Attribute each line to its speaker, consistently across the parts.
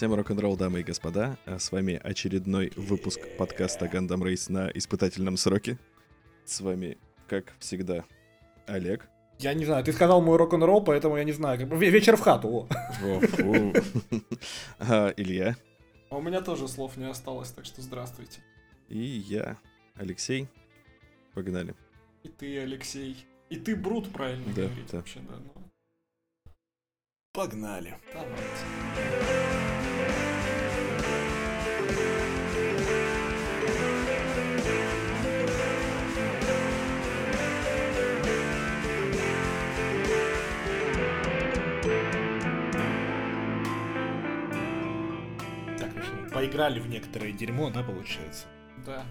Speaker 1: Всем рок-н-ролл, дамы и господа. А С вами очередной выпуск подкаста Gundam Race на испытательном сроке. С вами, как всегда, Олег.
Speaker 2: Я не знаю, ты сказал мой рок-н-ролл, поэтому я не знаю. Как вечер в хату.
Speaker 1: А, Илья.
Speaker 3: А у меня тоже слов не осталось, так что здравствуйте.
Speaker 1: И я, Алексей. Погнали.
Speaker 3: И ты, Алексей. И ты, Брут, правильно
Speaker 1: Да,
Speaker 3: говорить
Speaker 1: да.
Speaker 3: вообще, да. Ну,
Speaker 2: Погнали.
Speaker 3: давайте.
Speaker 2: Так, поиграли в некоторое дерьмо, да, получается?
Speaker 3: Да.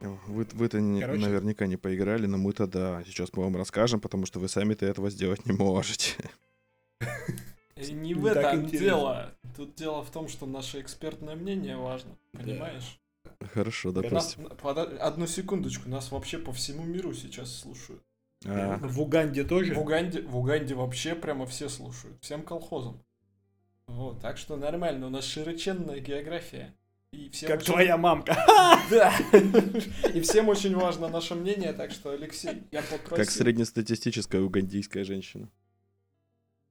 Speaker 1: Вы, вы-то не- наверняка не поиграли, но мы-то да. Сейчас мы вам расскажем, потому что вы сами-то этого сделать не можете.
Speaker 3: И не в этом дело. Тут дело в том, что наше экспертное мнение важно. Понимаешь?
Speaker 1: Хорошо,
Speaker 3: Нас-
Speaker 1: допустим.
Speaker 3: подо- одну секундочку, нас вообще по всему миру сейчас слушают.
Speaker 1: А,
Speaker 2: В Уганде тоже?
Speaker 3: В Уганде, в Уганде вообще прямо все слушают. Всем колхозам. Вот, так что нормально, у нас широченная география. И всем
Speaker 2: Как
Speaker 3: очень-
Speaker 2: твоя мамка.
Speaker 3: Да. И всем очень важно наше мнение, так что, Алексей, я попросил.
Speaker 1: как среднестатистическая угандийская женщина.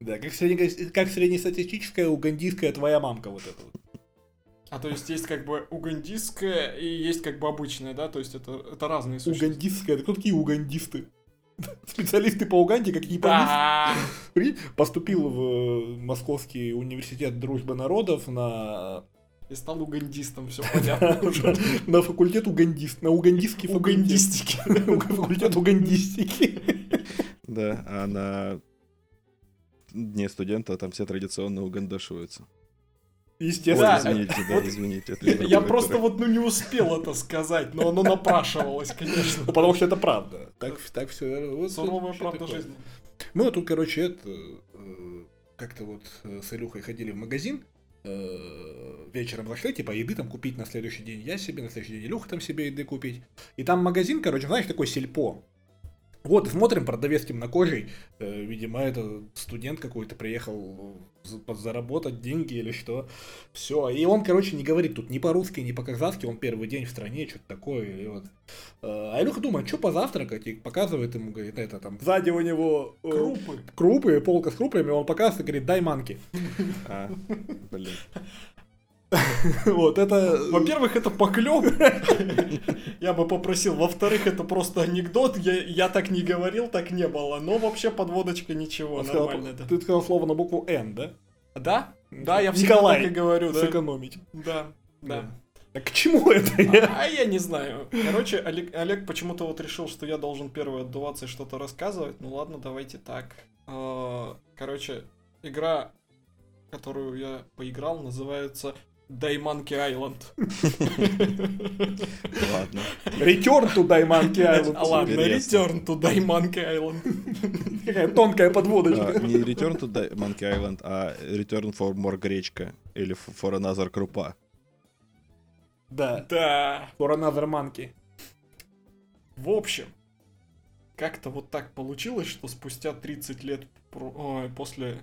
Speaker 2: Да, как, средне- как среднестатистическая угандийская твоя мамка вот эта вот.
Speaker 3: А то есть есть как бы угандистская и есть как бы обычная, да? То есть это, это разные сущности.
Speaker 2: Угандистская. Кто такие угандисты? Специалисты по Уганде, как.
Speaker 3: Да.
Speaker 2: Прикинь, Поступил в э, Московский университет дружбы народов на
Speaker 3: И стал угандистом, все понятно.
Speaker 2: на факультет угандист, на угандистский факультет.
Speaker 3: Угандистики.
Speaker 2: Факультет угандистики.
Speaker 1: Да, а на дне студента там все традиционно угандашиваются. Ой,
Speaker 2: Естественно.
Speaker 3: Да,
Speaker 1: извините, да,
Speaker 3: вот
Speaker 1: извините. это
Speaker 3: Я, просто
Speaker 1: оперы.
Speaker 3: вот ну не успел это сказать, но оно напрашивалось, конечно.
Speaker 2: Ну, потому что это правда. Так, так все. Вот,
Speaker 3: Суровая правда
Speaker 2: такое.
Speaker 3: жизни.
Speaker 2: Мы вот тут, короче, это э, как-то вот э, с Илюхой ходили в магазин. э, Вечером зашли, типа, еды там купить на следующий день. Я себе на следующий день Илюха там себе еды купить. И там магазин, короче, знаешь, такой сельпо. Вот, смотрим, продавец темнокожий, э, видимо, это студент какой-то приехал за- подзаработать деньги или что. Все, и он, короче, не говорит тут ни по-русски, ни по-казахски, он первый день в стране, что-то такое. И вот. Э, А Илюха думает, что позавтракать, и показывает ему, говорит, это там, сзади у него э,
Speaker 3: Крупы.
Speaker 2: крупы, полка с крупами, он показывает и говорит, дай манки.
Speaker 1: А, блин.
Speaker 2: Вот, это...
Speaker 3: Во-первых, это поклеп. Я бы попросил. Во-вторых, это просто анекдот. Я, я так не говорил, так не было. Но вообще подводочка ничего,
Speaker 2: Он сказал,
Speaker 3: нормально, да.
Speaker 2: Ты сказал слово на букву Н, да?
Speaker 3: Да? Да, я всегда
Speaker 2: Николай.
Speaker 3: так и говорю, да.
Speaker 2: Сэкономить.
Speaker 3: Да, да.
Speaker 2: А к чему это?
Speaker 3: А, а я не знаю. Короче, Олег, Олег почему-то вот решил, что я должен первый отдуваться и что-то рассказывать. Ну ладно, давайте так. А, Короче, игра, которую я поиграл, называется Дайманки Island.
Speaker 1: Ладно.
Speaker 2: Return to Diamond Island.
Speaker 3: А ладно. Return to Дайманки Island.
Speaker 2: Какая тонкая подводочка.
Speaker 1: не Return to Monkey Island, а Return for More Гречка. Или For Another Крупа.
Speaker 2: Да.
Speaker 3: Да.
Speaker 2: For another monkey.
Speaker 3: В общем, как-то вот так получилось, что спустя 30 лет про- ой, после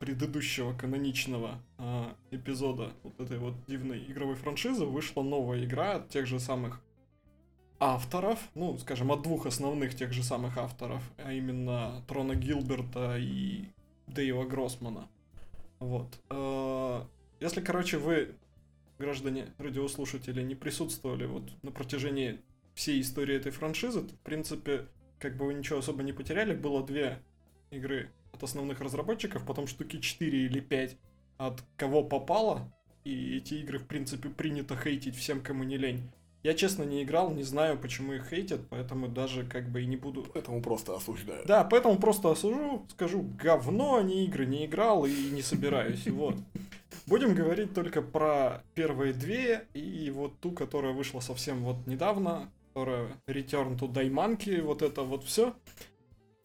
Speaker 3: предыдущего каноничного а, эпизода вот этой вот дивной игровой франшизы вышла новая игра от тех же самых авторов, ну, скажем, от двух основных тех же самых авторов, а именно Трона Гилберта и Дэйва Гроссмана. Вот. Э, Если, короче, вы, граждане радиослушатели, не присутствовали вот на протяжении всей истории этой франшизы, то, в принципе, как бы вы ничего особо не потеряли. Было две игры от основных разработчиков, потом штуки 4 или 5 от кого попало. И эти игры, в принципе, принято хейтить всем, кому не лень. Я, честно, не играл, не знаю, почему их хейтят, поэтому даже как бы и не буду...
Speaker 2: Поэтому просто осуждаю.
Speaker 3: Да, поэтому просто осужу, скажу, говно, а не игры, не играл и не собираюсь, вот. Будем говорить только про первые две и вот ту, которая вышла совсем вот недавно, которая Return to Daimanki, вот это вот все.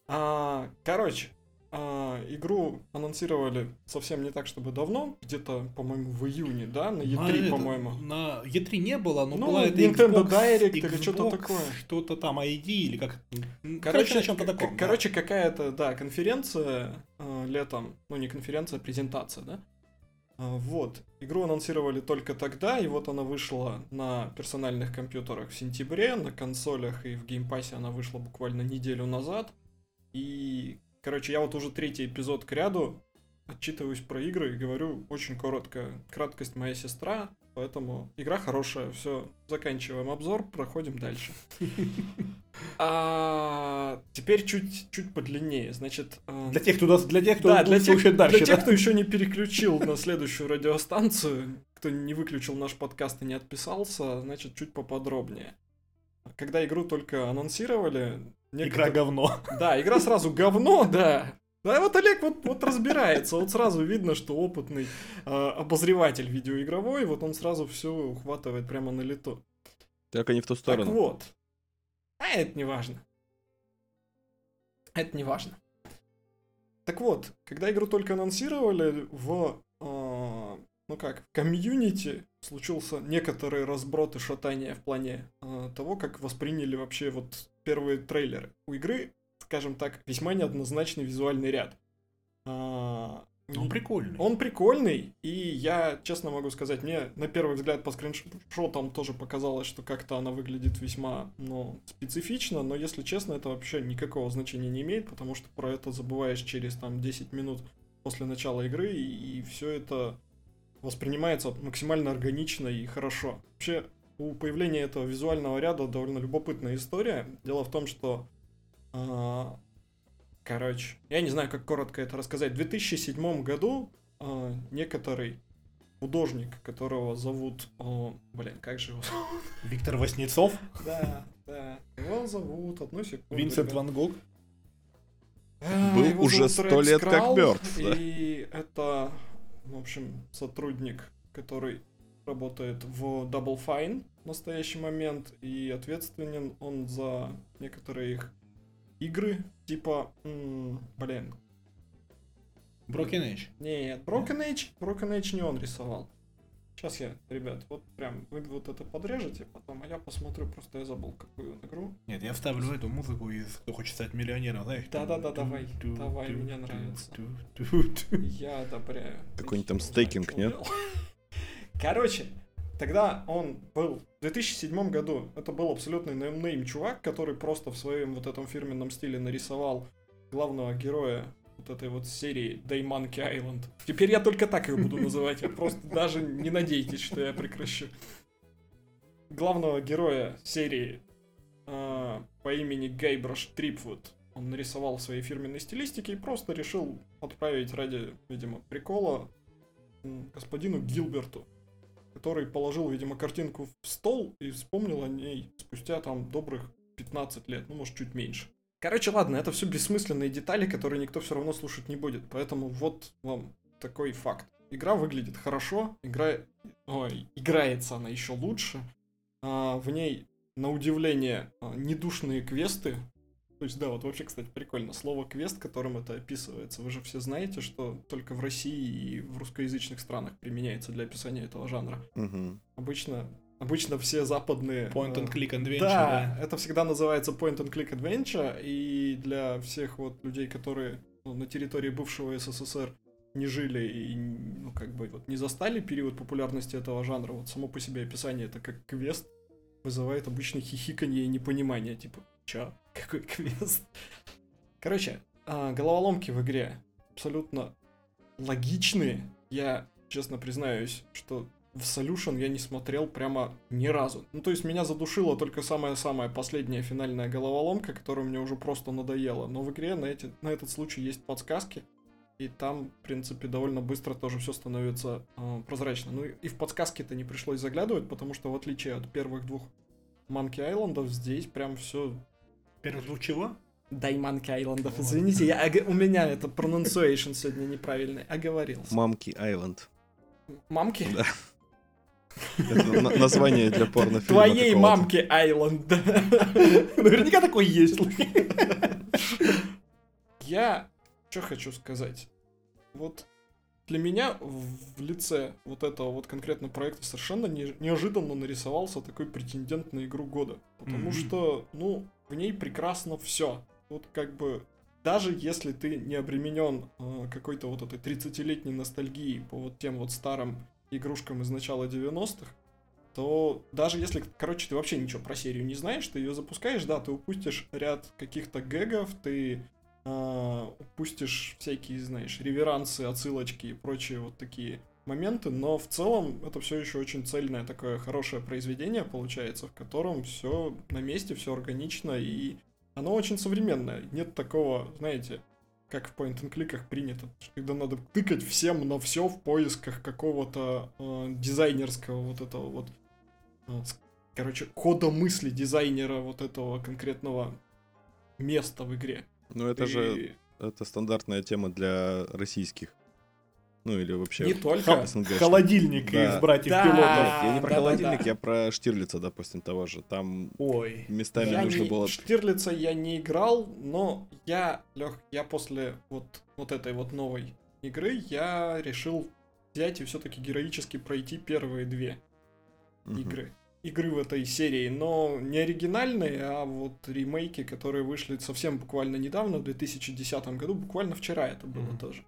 Speaker 3: А, короче, а, игру анонсировали совсем не так, чтобы давно, где-то, по-моему, в июне, да, на
Speaker 2: На
Speaker 3: E3,
Speaker 2: это,
Speaker 3: по-моему.
Speaker 2: На E3 не было, но
Speaker 3: Ну,
Speaker 2: была это
Speaker 3: Nintendo
Speaker 2: Xbox,
Speaker 3: Direct или
Speaker 2: Xbox,
Speaker 3: что-то такое.
Speaker 2: Что-то там ID или как... Короче,
Speaker 3: Короче,
Speaker 2: на чем-то таком. да.
Speaker 3: короче, какая-то, да, конференция э, летом, ну не конференция, а презентация, да? А, Вот. Игру анонсировали только тогда, и вот она вышла на персональных компьютерах в сентябре, на консолях и в Game Pass е она вышла буквально неделю назад. И, короче, я вот уже третий эпизод кряду отчитываюсь про игры и говорю очень коротко. Краткость моя сестра, поэтому игра хорошая. Все, заканчиваем обзор, проходим дальше. А, теперь чуть, чуть подлиннее. Значит, а,
Speaker 2: Для тех, кто, для тех, кто
Speaker 3: да, для тех,
Speaker 2: дальше.
Speaker 3: для тех, кто еще не переключил на следующую радиостанцию, кто не выключил наш подкаст и не отписался, значит, чуть поподробнее. Когда игру только анонсировали...
Speaker 2: Игра
Speaker 3: некоторые-
Speaker 2: говно.
Speaker 3: Да, игра сразу говно, да. Да, вот Олег вот, вот разбирается, вот сразу видно, что опытный э, обозреватель видеоигровой, вот он сразу все ухватывает прямо на лету.
Speaker 1: Только не в ту
Speaker 3: Так
Speaker 1: сторону.
Speaker 3: вот. А это не важно. Это не важно. Так вот, когда игру только анонсировали, в, э, ну как, в комьюнити случился некоторый разброд и шатание в плане э, того, как восприняли вообще вот первые трейлеры. У игры, скажем так, весьма неоднозначный визуальный ряд. А,
Speaker 2: Он прикольный.
Speaker 3: он прикольный, и я честно могу сказать, мне на первый взгляд по скриншотам тоже показалось, что как-то она выглядит весьма, ну, специфично, но если честно, это вообще никакого значения не имеет, потому что про это забываешь через там 10 минут после начала игры, и, все это воспринимается максимально органично и хорошо. Вообще, у появления этого визуального ряда довольно любопытная история. Дело в том, что а, Короче, я не знаю, как коротко это рассказать. В 2007 году а, некоторый художник, которого зовут... о, блин, как же его зовут?
Speaker 2: Виктор Васнецов,
Speaker 3: Да, да. Его зовут, одну секунду.
Speaker 2: Винсент. Ван Гог.
Speaker 3: А,
Speaker 1: Был уже сто лет как мертв.
Speaker 3: И это, в общем, сотрудник, который работает в Double Fine в настоящий момент, и ответственен он за некоторые их игры, типа, м, блин,
Speaker 2: Broken Age.
Speaker 3: нет, Broken Age, Broken Age не он рисовал. Сейчас я, ребят, вот прям, вы вот это подрежете потом, а я посмотрю, просто я забыл, какую он игру.
Speaker 2: Нет, я вставлю эту музыку из «Кто хочет стать миллионером», знаешь?
Speaker 3: Да-да-да, давай,
Speaker 2: ту-
Speaker 3: давай,
Speaker 2: ту-
Speaker 3: мне
Speaker 2: ту-
Speaker 3: нравится. Я одобряю.
Speaker 1: Какой-нибудь там стейкинг, нет?
Speaker 3: Короче, тогда он был в 2007 году. Это был абсолютный нейм чувак, который просто в своем вот этом фирменном стиле нарисовал главного героя вот этой вот серии Day Monkey Island. Теперь я только так ее буду называть. Я просто даже не надейтесь, что я прекращу. Главного героя серии а, по имени Гейбраш Трипвуд. Он нарисовал в своей фирменной стилистике и просто решил отправить ради, видимо, прикола господину Гилберту, который положил, видимо, картинку в стол и вспомнил о ней спустя там добрых 15 лет, ну, может, чуть меньше. Короче, ладно, это все бессмысленные детали, которые никто все равно слушать не будет, поэтому вот вам такой факт. Игра выглядит хорошо, игра... Ой, играется она еще лучше. А, в ней, на удивление, а, недушные квесты. То есть, да, вот вообще, кстати, прикольно. Слово квест, которым это описывается. Вы же все знаете, что только в России и в русскоязычных странах применяется для описания этого жанра.
Speaker 1: Мгм.
Speaker 3: Обычно, обычно все западные...
Speaker 2: Point and
Speaker 3: э,
Speaker 2: click adventure,
Speaker 3: да,
Speaker 2: да.
Speaker 3: это всегда называется point and click adventure, и для всех вот людей, которые ну, на территории бывшего СССР не жили и, ну, как бы, вот не застали период популярности этого жанра, вот само по себе описание это как квест вызывает обычно хихиканье и непонимание, типа, чё? Какой квест? Короче, а, головоломки в игре абсолютно логичные. Я, честно признаюсь, что в Solution я не смотрел прямо ни разу. Ну, то есть меня задушила только самая-самая последняя финальная головоломка, которая мне уже просто надоела. Но в игре на, эти, на этот случай есть подсказки, и там, в принципе, довольно быстро тоже все становится э, прозрачно. Ну и в подсказки-то не пришлось заглядывать, потому что в отличие от первых двух Monkey Айлендов, здесь прям все
Speaker 2: Первый звук чего?
Speaker 3: Дай Monkey Айлендов,
Speaker 2: Вот.
Speaker 3: извините, я, у меня это pronunciation сегодня неправильный, оговорился.
Speaker 1: Мамки Айленд.
Speaker 3: Мамки?
Speaker 1: Да. Это на- название для порнофильма.
Speaker 3: Твоей мамки Айленд.
Speaker 2: Наверняка такой есть.
Speaker 3: Я что хочу сказать. Вот для меня в лице вот этого вот конкретно проекта совершенно не- неожиданно нарисовался такой претендент на игру года. Потому
Speaker 2: Мгм.
Speaker 3: что, ну, в ней прекрасно все. Вот как бы даже если ты не обременен э, какой-то вот этой 30-летней ностальгией по вот тем вот старым игрушкам из начала 90-х, то даже если, короче, ты вообще ничего про серию не знаешь, ты ее запускаешь, да, ты упустишь ряд каких-то гэгов, ты э, упустишь всякие, знаешь, реверансы, отсылочки и прочие вот такие моменты, но в целом это все еще очень цельное такое хорошее произведение получается, в котором все на месте, все органично и оно очень современное. Нет такого, знаете, как в point and кликах принято, когда надо тыкать всем на все в поисках какого-то э, дизайнерского вот этого вот, э, короче, хода мысли дизайнера вот этого конкретного места в игре.
Speaker 1: Ну это И... же это стандартная тема для российских ну или вообще...
Speaker 3: Не только.
Speaker 2: СНГ. Холодильник да. из братьев
Speaker 1: да.
Speaker 2: пилотов.
Speaker 1: я не про да, холодильник, да, да. я про Штирлица, допустим, того же. Там
Speaker 3: Ой.
Speaker 1: местами я нужно
Speaker 3: не...
Speaker 1: было...
Speaker 3: Штирлица я не играл, но я, Лех, я после вот, вот этой вот новой игры, я решил взять и все-таки героически пройти первые две угу. игры игры в этой серии, но не оригинальные, а вот ремейки, которые вышли совсем буквально недавно, в 2010 году, буквально вчера это было mm-hmm. тоже.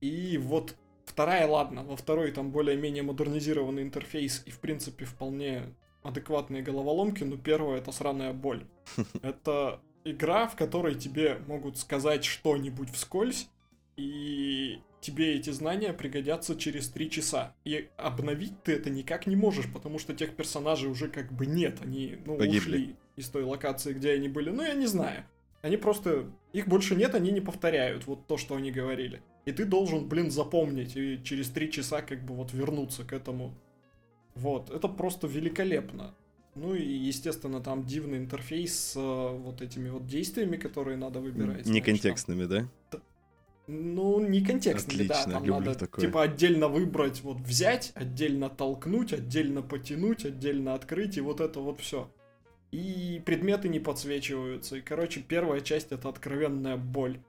Speaker 3: И вот вторая, ладно, во второй там более-менее модернизированный интерфейс и, в принципе, вполне адекватные головоломки, но первая это сраная боль. Это игра, в которой тебе могут сказать что-нибудь вскользь, и тебе эти знания пригодятся через три часа. И обновить ты это никак не можешь, потому что тех персонажей уже как бы нет. Они ну, ушли из той локации, где они были. Ну, я не знаю. Они просто... Их больше нет, они не повторяют вот то, что они говорили. И ты должен, блин, запомнить и через три часа как бы вот вернуться к этому. Вот, это просто великолепно. Ну и, естественно, там дивный интерфейс с э, вот этими вот действиями, которые надо выбирать.
Speaker 1: Не контекстными, да?
Speaker 3: Ну, не контекстными, Отлично, да. Там надо, такое. типа, отдельно выбрать, вот взять, отдельно толкнуть, отдельно потянуть, отдельно открыть, и вот это вот все. И предметы не подсвечиваются. И, короче, первая часть это откровенная боль.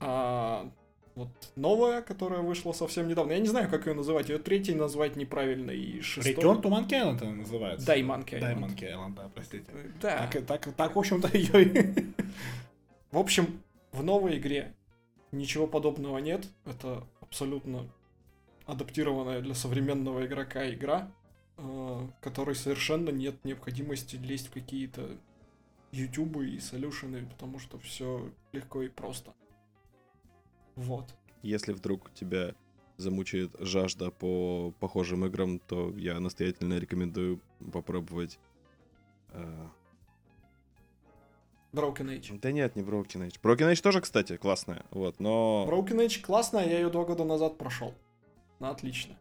Speaker 3: А вот новая, которая вышла совсем недавно. Я не знаю, как ее называть. Ее третьей назвать неправильно и шестой.
Speaker 2: Return to Monkey Island она называется.
Speaker 3: Да, и Monkey Island.
Speaker 2: Да, и Monkey Island, да, простите.
Speaker 3: Да.
Speaker 2: Так, так, так в общем-то, ее...
Speaker 3: В общем, в новой игре ничего подобного нет. Это абсолютно адаптированная для современного игрока игра, э, которой совершенно нет необходимости лезть в какие-то ютубы и солюшены, потому что все легко и просто. Вот.
Speaker 1: Если вдруг тебя замучает жажда по похожим играм, то я настоятельно рекомендую попробовать. Э...
Speaker 3: Broken Age.
Speaker 1: Да нет, не Broken Age. Broken Age тоже, кстати, классная, вот, но...
Speaker 3: Broken Age классная, я ее два года назад прошел. Ну, отлично.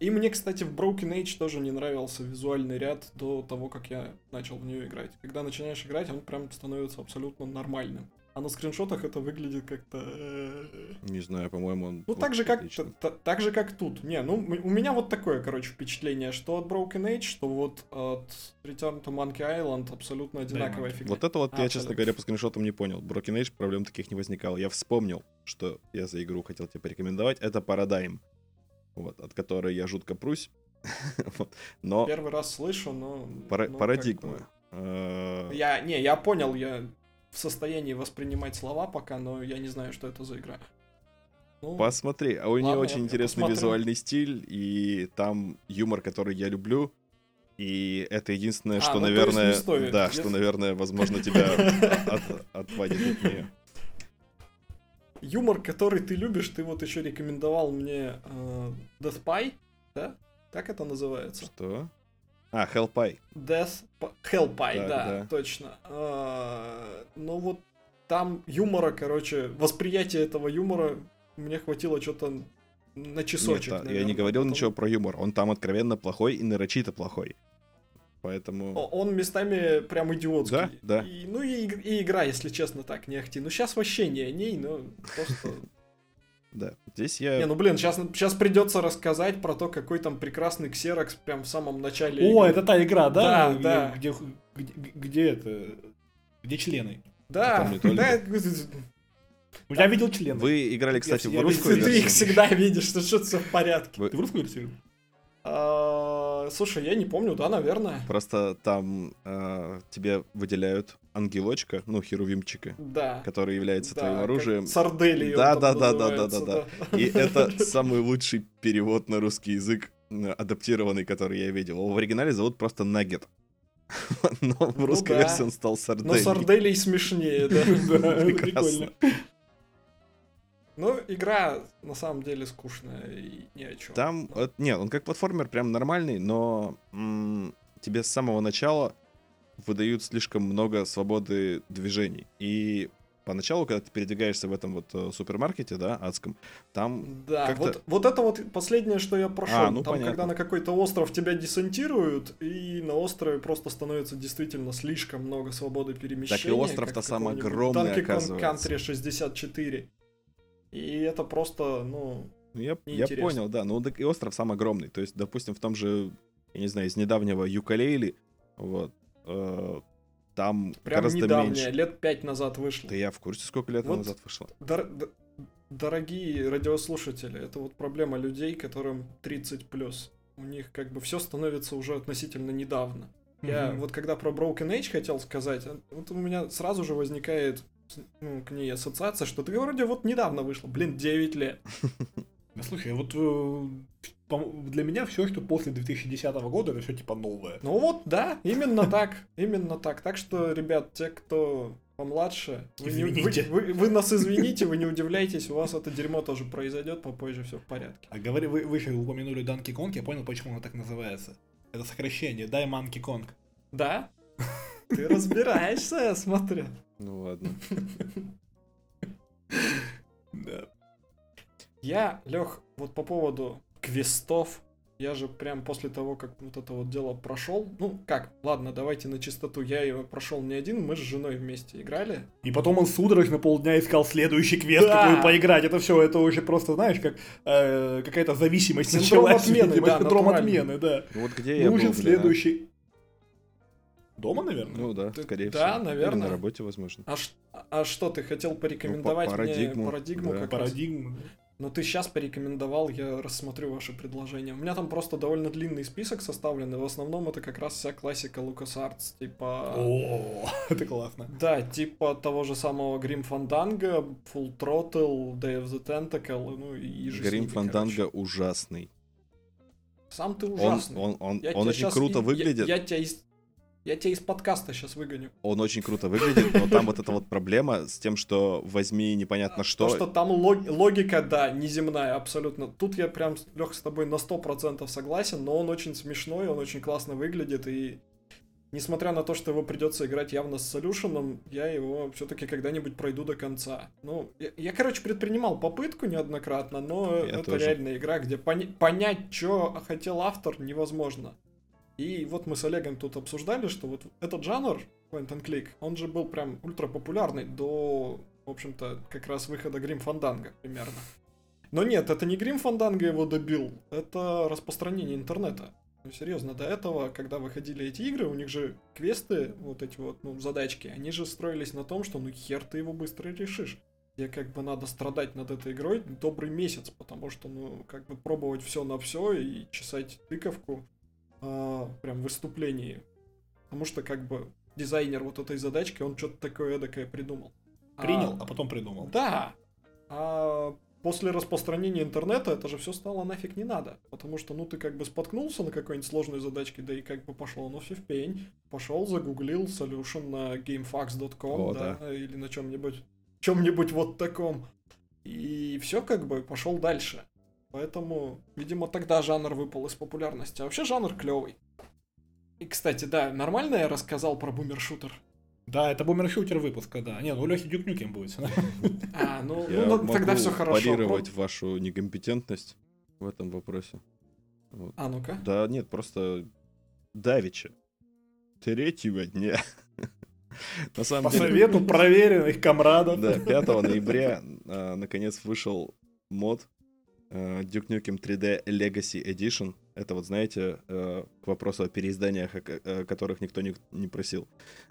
Speaker 3: И мне, кстати, в Broken Age тоже не нравился визуальный ряд до того, как я начал в нее играть. Когда начинаешь играть, он прям становится абсолютно нормальным. А на скриншотах это выглядит как-то... Э,
Speaker 1: не знаю, по-моему, он...
Speaker 3: Ну, так же, как, так же, как тут. Не, ну, у меня вот такое, короче, впечатление, что от Broken Age, что вот от Return to Monkey Island абсолютно одинаковая фигня.
Speaker 1: Вот это вот а, я, честно говоря, по скриншотам не понял. Broken Age проблем таких не возникало. Я вспомнил, что я за игру хотел тебе порекомендовать. Это Paradigm, вот, от которой я жутко прусь. но...
Speaker 3: Первый раз слышу, но...
Speaker 1: Пара- ну, парадигма.
Speaker 3: Э, я, не, я понял, я в состоянии воспринимать слова пока, но я не знаю, что это за игра.
Speaker 1: Ну, Посмотри, а у нее очень интересный посмотрю. визуальный стиль, и там юмор, который я люблю. И это единственное, а, что, ну, наверное, стоит, да, если... что, наверное, возможно, тебя от, отводит от нее.
Speaker 3: Юмор, который ты любишь, ты вот еще рекомендовал мне э, Death Pie, да? Как это называется?
Speaker 1: Что? А, Hellpie.
Speaker 3: Death... Hellpie, да, да, да. точно. А, ну вот там юмора, короче, восприятие этого юмора мне хватило что-то на часочек, Нет,
Speaker 1: наверное, я не говорил потом... ничего про юмор. Он там откровенно плохой и нарочито плохой. Поэтому...
Speaker 3: Он местами прям идиотский.
Speaker 1: Да, да.
Speaker 3: И, ну и, и игра, если честно, так, не ахти. Ну сейчас вообще не о ней, но просто
Speaker 1: да. Здесь я...
Speaker 3: Не, ну блин, сейчас, сейчас придется рассказать про то, какой там прекрасный ксерокс прям в самом начале.
Speaker 2: О, игры. это та игра,
Speaker 3: да? Да, где, да.
Speaker 2: Где, где, где это? Где члены?
Speaker 3: Да, да.
Speaker 2: Я видел члены.
Speaker 1: Вы играли, кстати, я, в русскую
Speaker 3: версию? Ты их всегда видишь, что что-то все в порядке.
Speaker 2: Вы... Ты в русскую версию?
Speaker 3: А, слушай, я не помню, да, наверное.
Speaker 1: Просто там а, тебе выделяют ангелочка, ну, херувимчика,
Speaker 3: да.
Speaker 1: который является да, твоим оружием.
Speaker 3: Сардели.
Speaker 1: Да, да, да, да, да, да, да. И это самый лучший перевод на русский язык, адаптированный, который я видел. В оригинале зовут просто Наггет. Но в ну русской версии он стал Сардели. Но
Speaker 3: Сарделей смешнее, да. Прикольно. Ну, игра на самом деле скучная и ни о чем.
Speaker 1: Там, но... нет, он как платформер прям нормальный, но м- тебе с самого начала выдают слишком много свободы движений. И поначалу, когда ты передвигаешься в этом вот э, супермаркете, да, адском, там
Speaker 3: Да, вот, вот это вот последнее, что я прошел. А, ну, там, понятно. когда на какой-то остров тебя десантируют, и на острове просто становится действительно слишком много свободы перемещения.
Speaker 1: Так и остров-то сам огромный, Donkey Kong
Speaker 3: Country 64. И это просто, ну,
Speaker 1: ну я, я понял, да. Ну, и остров сам огромный. То есть, допустим, в том же, я не знаю, из недавнего Юкалейли, вот, э, там Прям гораздо недавнее, меньше.
Speaker 3: лет пять назад вышло.
Speaker 1: Да я в курсе, сколько лет вот назад вышло.
Speaker 3: Дор- дорогие радиослушатели, это вот проблема людей, которым 30 плюс. У них как бы все становится уже относительно недавно. Mm-hmm. Я вот когда про Broken Age хотел сказать, вот у меня сразу же возникает к ней ассоциация, что ты вроде вот недавно вышло, блин, 9 лет.
Speaker 2: Слушай, вот э, для меня все, что после 2010 года, это все типа новое.
Speaker 3: Ну вот, да, именно так, именно так. Так что, ребят, те, кто помладше, вы, не, вы, вы, вы нас извините, вы не удивляйтесь, у вас это дерьмо тоже произойдет, попозже все в порядке.
Speaker 2: А говори, вы, вы еще упомянули Данки Конг, я понял, почему оно так называется. Это сокращение, дай Манки Конг.
Speaker 3: Да? Ты разбираешься, я смотрю.
Speaker 1: Ну ладно.
Speaker 2: Да.
Speaker 3: Я, Лех, вот по поводу квестов, я же прям после того, как вот это вот дело прошел, ну как, ладно, давайте на чистоту, я его прошел не один, мы с женой вместе играли.
Speaker 2: И потом он судорожно полдня искал следующий квест, да! какой поиграть. Это все, это уже просто, знаешь, как э, какая-то зависимость
Speaker 3: синдром началась. Отмены, да,
Speaker 2: синдром отмены, да.
Speaker 1: Вот где я
Speaker 2: Нужен был, следующий. Дома, наверное?
Speaker 1: Ну да, скорее
Speaker 3: да, всего. Да, наверное. Или
Speaker 1: на работе, возможно.
Speaker 3: А, а что, ты хотел порекомендовать ну, парадигму, мне парадигму?
Speaker 2: Да. Парадигму.
Speaker 3: Ну ты сейчас порекомендовал, я рассмотрю ваше предложение. У меня там просто довольно длинный список составлен, и в основном это как раз вся классика LucasArts, типа...
Speaker 2: О, это классно.
Speaker 3: Да, типа того же самого Grim Fandango, Full Throttle, Day of the Tentacle, ну и же
Speaker 1: Grim Fandango ужасный.
Speaker 3: Сам ты ужасный.
Speaker 1: Он, он, он, он очень сейчас, круто выглядит.
Speaker 3: Я, я тебя из, я тебя из подкаста сейчас выгоню.
Speaker 1: Он очень круто выглядит, но там вот эта вот проблема с тем, что возьми непонятно что.
Speaker 3: То, что там лог, логика, да, неземная абсолютно. Тут я прям, Лех, с тобой на 100% согласен, но он очень смешной, он очень классно выглядит, и несмотря на то, что его придется играть явно с солюшеном, я его все-таки когда-нибудь пройду до конца. Ну, я, я короче, предпринимал попытку неоднократно, но я это тоже. реальная игра, где пони- понять, что хотел автор, невозможно. И вот мы с Олегом тут обсуждали, что вот этот жанр point and click, он же был прям ультра популярный до, в общем-то, как раз выхода Грим Фанданга примерно. Но нет, это не Грим Фанданга его добил, это распространение интернета. Ну, серьезно, до этого, когда выходили эти игры, у них же квесты, вот эти вот, ну, задачки, они же строились на том, что ну хер ты его быстро решишь. Мне как бы надо страдать над этой игрой добрый месяц, потому что, ну, как бы пробовать все на все и чесать тыковку а, прям выступлении. Потому что как бы дизайнер вот этой задачки, он что-то такое эдакое придумал.
Speaker 2: Принял, а, а потом придумал.
Speaker 3: Да. А после распространения интернета это же все стало нафиг не надо. Потому что, ну, ты как бы споткнулся на какой-нибудь сложной задачке, да и как бы пошло, ну, все в пень. Пошел, загуглил solution на gamefax.com, да, да, или на чем-нибудь, чем-нибудь вот таком. И все как бы пошел дальше. Поэтому, видимо, тогда жанр выпал из популярности. А вообще жанр клевый. И, кстати, да, нормально я рассказал про бумершутер?
Speaker 2: Да, это бумершутер выпуска, да. Не, ну Лехи Дюк Нюкем будет.
Speaker 3: А, ну, ну тогда все хорошо.
Speaker 1: парировать вашу некомпетентность в этом вопросе.
Speaker 3: Вот. А ну-ка.
Speaker 1: Да, нет, просто давича. Третьего дня.
Speaker 2: На самом По деле... совету проверенных комрадов.
Speaker 1: Да, 5 ноября а, наконец вышел мод Duke Nukem 3D Legacy Edition. Это вот, знаете, э, к вопросу о переизданиях, о которых никто не, не просил.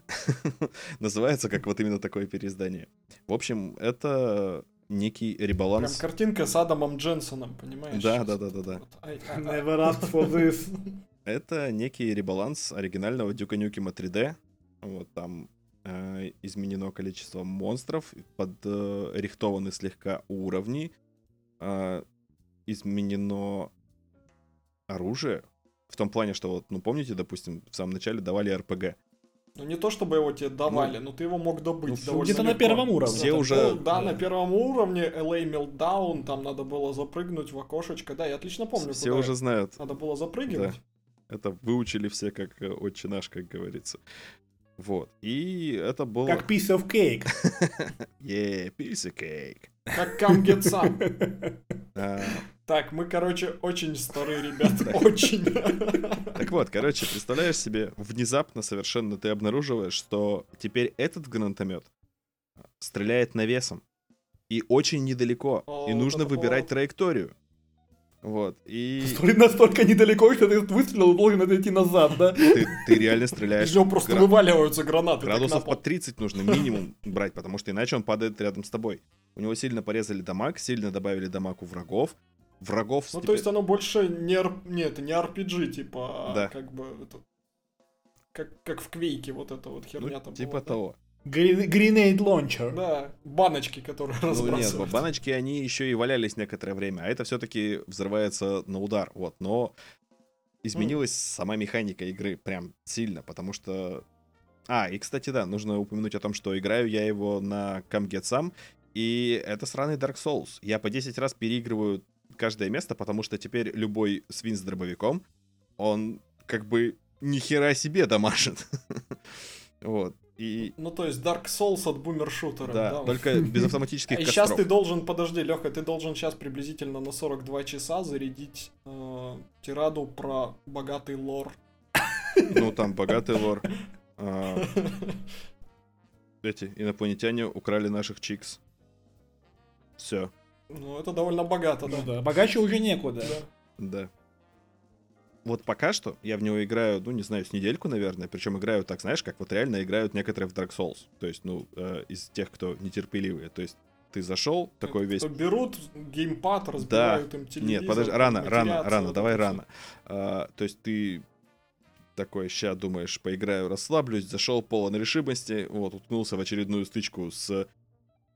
Speaker 1: Называется как вот именно такое переиздание. В общем, это некий ребаланс.
Speaker 3: Прям картинка с Адамом Дженсоном, понимаешь?
Speaker 1: Да, да, да, да, да.
Speaker 2: Never asked for this.
Speaker 1: Это некий ребаланс оригинального Дюка Нюкема 3D. Вот там э, изменено количество монстров, подрихтованы слегка уровни, э, изменено оружие. В том плане, что вот, ну помните, допустим, в самом начале давали РПГ.
Speaker 3: Ну не то чтобы его тебе давали, ну, но ты его мог добыть.
Speaker 2: Ну, где-то на первом уровне.
Speaker 1: Все уже...
Speaker 3: Ну, да, да, на первом уровне LA Meltdown, там надо было запрыгнуть в окошечко. Да, я отлично помню.
Speaker 1: Все уже знают.
Speaker 3: Надо было запрыгивать.
Speaker 1: Да. Это выучили все как э, отче наш, как говорится. Вот. И это было...
Speaker 2: Как piece of cake.
Speaker 1: yeah, piece of cake.
Speaker 3: Как come get some. Так, мы, короче, очень старые ребята, очень.
Speaker 1: Так вот, короче, представляешь себе, внезапно совершенно ты обнаруживаешь, что теперь этот гранатомет стреляет навесом. И очень недалеко. и нужно выбирать траекторию. Вот, и...
Speaker 2: Настолько недалеко, что ты выстрелил и должен отойти назад, да?
Speaker 1: Ты, ты реально стреляешь...
Speaker 3: Из него просто гра... вываливаются гранаты.
Speaker 1: Градусов по 30 нужно минимум брать, потому что иначе он падает рядом с тобой. У него сильно порезали дамаг, сильно добавили дамаг у врагов. Врагов...
Speaker 3: Ну, теперь... то есть оно больше не... Р... Нет, не RPG, типа, а да. как бы... Это... Как, как в Квейке вот эта вот херня
Speaker 1: ну,
Speaker 3: там
Speaker 1: Типа
Speaker 3: была,
Speaker 1: того. Да?
Speaker 2: Grenade launcher.
Speaker 3: Да, баночки, которые ну, разбрасывают.
Speaker 1: нет, баночки, они еще и валялись некоторое время, а это все-таки взрывается на удар, вот, но изменилась mm. сама механика игры прям сильно, потому что... А, и, кстати, да, нужно упомянуть о том, что играю я его на Come сам, и это сраный Dark Souls. Я по 10 раз переигрываю каждое место, потому что теперь любой свин с дробовиком, он как бы ни хера себе дамажит. вот. И...
Speaker 3: Ну, то есть Dark Souls от бумершутера.
Speaker 1: Да, да, только без автоматических
Speaker 3: костров. сейчас ты должен, подожди, Леха, ты должен сейчас приблизительно на 42 часа зарядить э, тираду про богатый лор.
Speaker 1: Ну, там богатый лор. А, эти инопланетяне украли наших чикс. Все.
Speaker 3: Ну, это довольно богато,
Speaker 2: да. Ну, да. Богаче уже некуда.
Speaker 1: Да. Да вот пока что я в него играю, ну, не знаю, с недельку, наверное. Причем играю так, знаешь, как вот реально играют некоторые в Dark Souls. То есть, ну, э, из тех, кто нетерпеливые. То есть, ты зашел, такой весь...
Speaker 3: берут геймпад, разбирают да. им телевизор.
Speaker 1: Нет, подожди, рано, рано, рано, давай рано. А, то есть, ты такой, ща думаешь, поиграю, расслаблюсь, зашел полон решимости, вот, уткнулся в очередную стычку с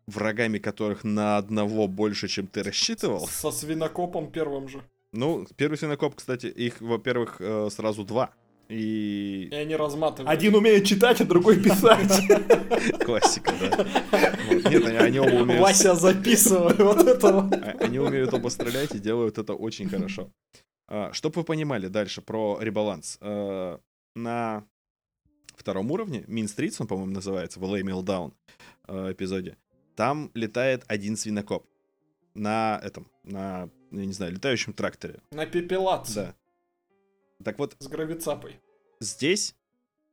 Speaker 1: врагами, которых на одного больше, чем ты рассчитывал.
Speaker 3: Со свинокопом первым же.
Speaker 1: Ну, первый свинокоп, кстати, их, во-первых, э, сразу два. И...
Speaker 3: И они разматывают.
Speaker 2: Один умеет читать, а другой писать.
Speaker 1: Классика, да. Нет, они оба умеют...
Speaker 3: Вася, записывай вот этого.
Speaker 1: А, они умеют оба стрелять и делают это очень хорошо. А, Чтобы вы понимали дальше про ребаланс. Э, на втором уровне, Mean Streets, он, по-моему, называется, в LA Meltdown э, эпизоде, там летает один свинокоп на этом, на я не знаю, летающем тракторе.
Speaker 3: На пепелаце.
Speaker 1: Да. Так вот.
Speaker 3: С гравицапой.
Speaker 1: Здесь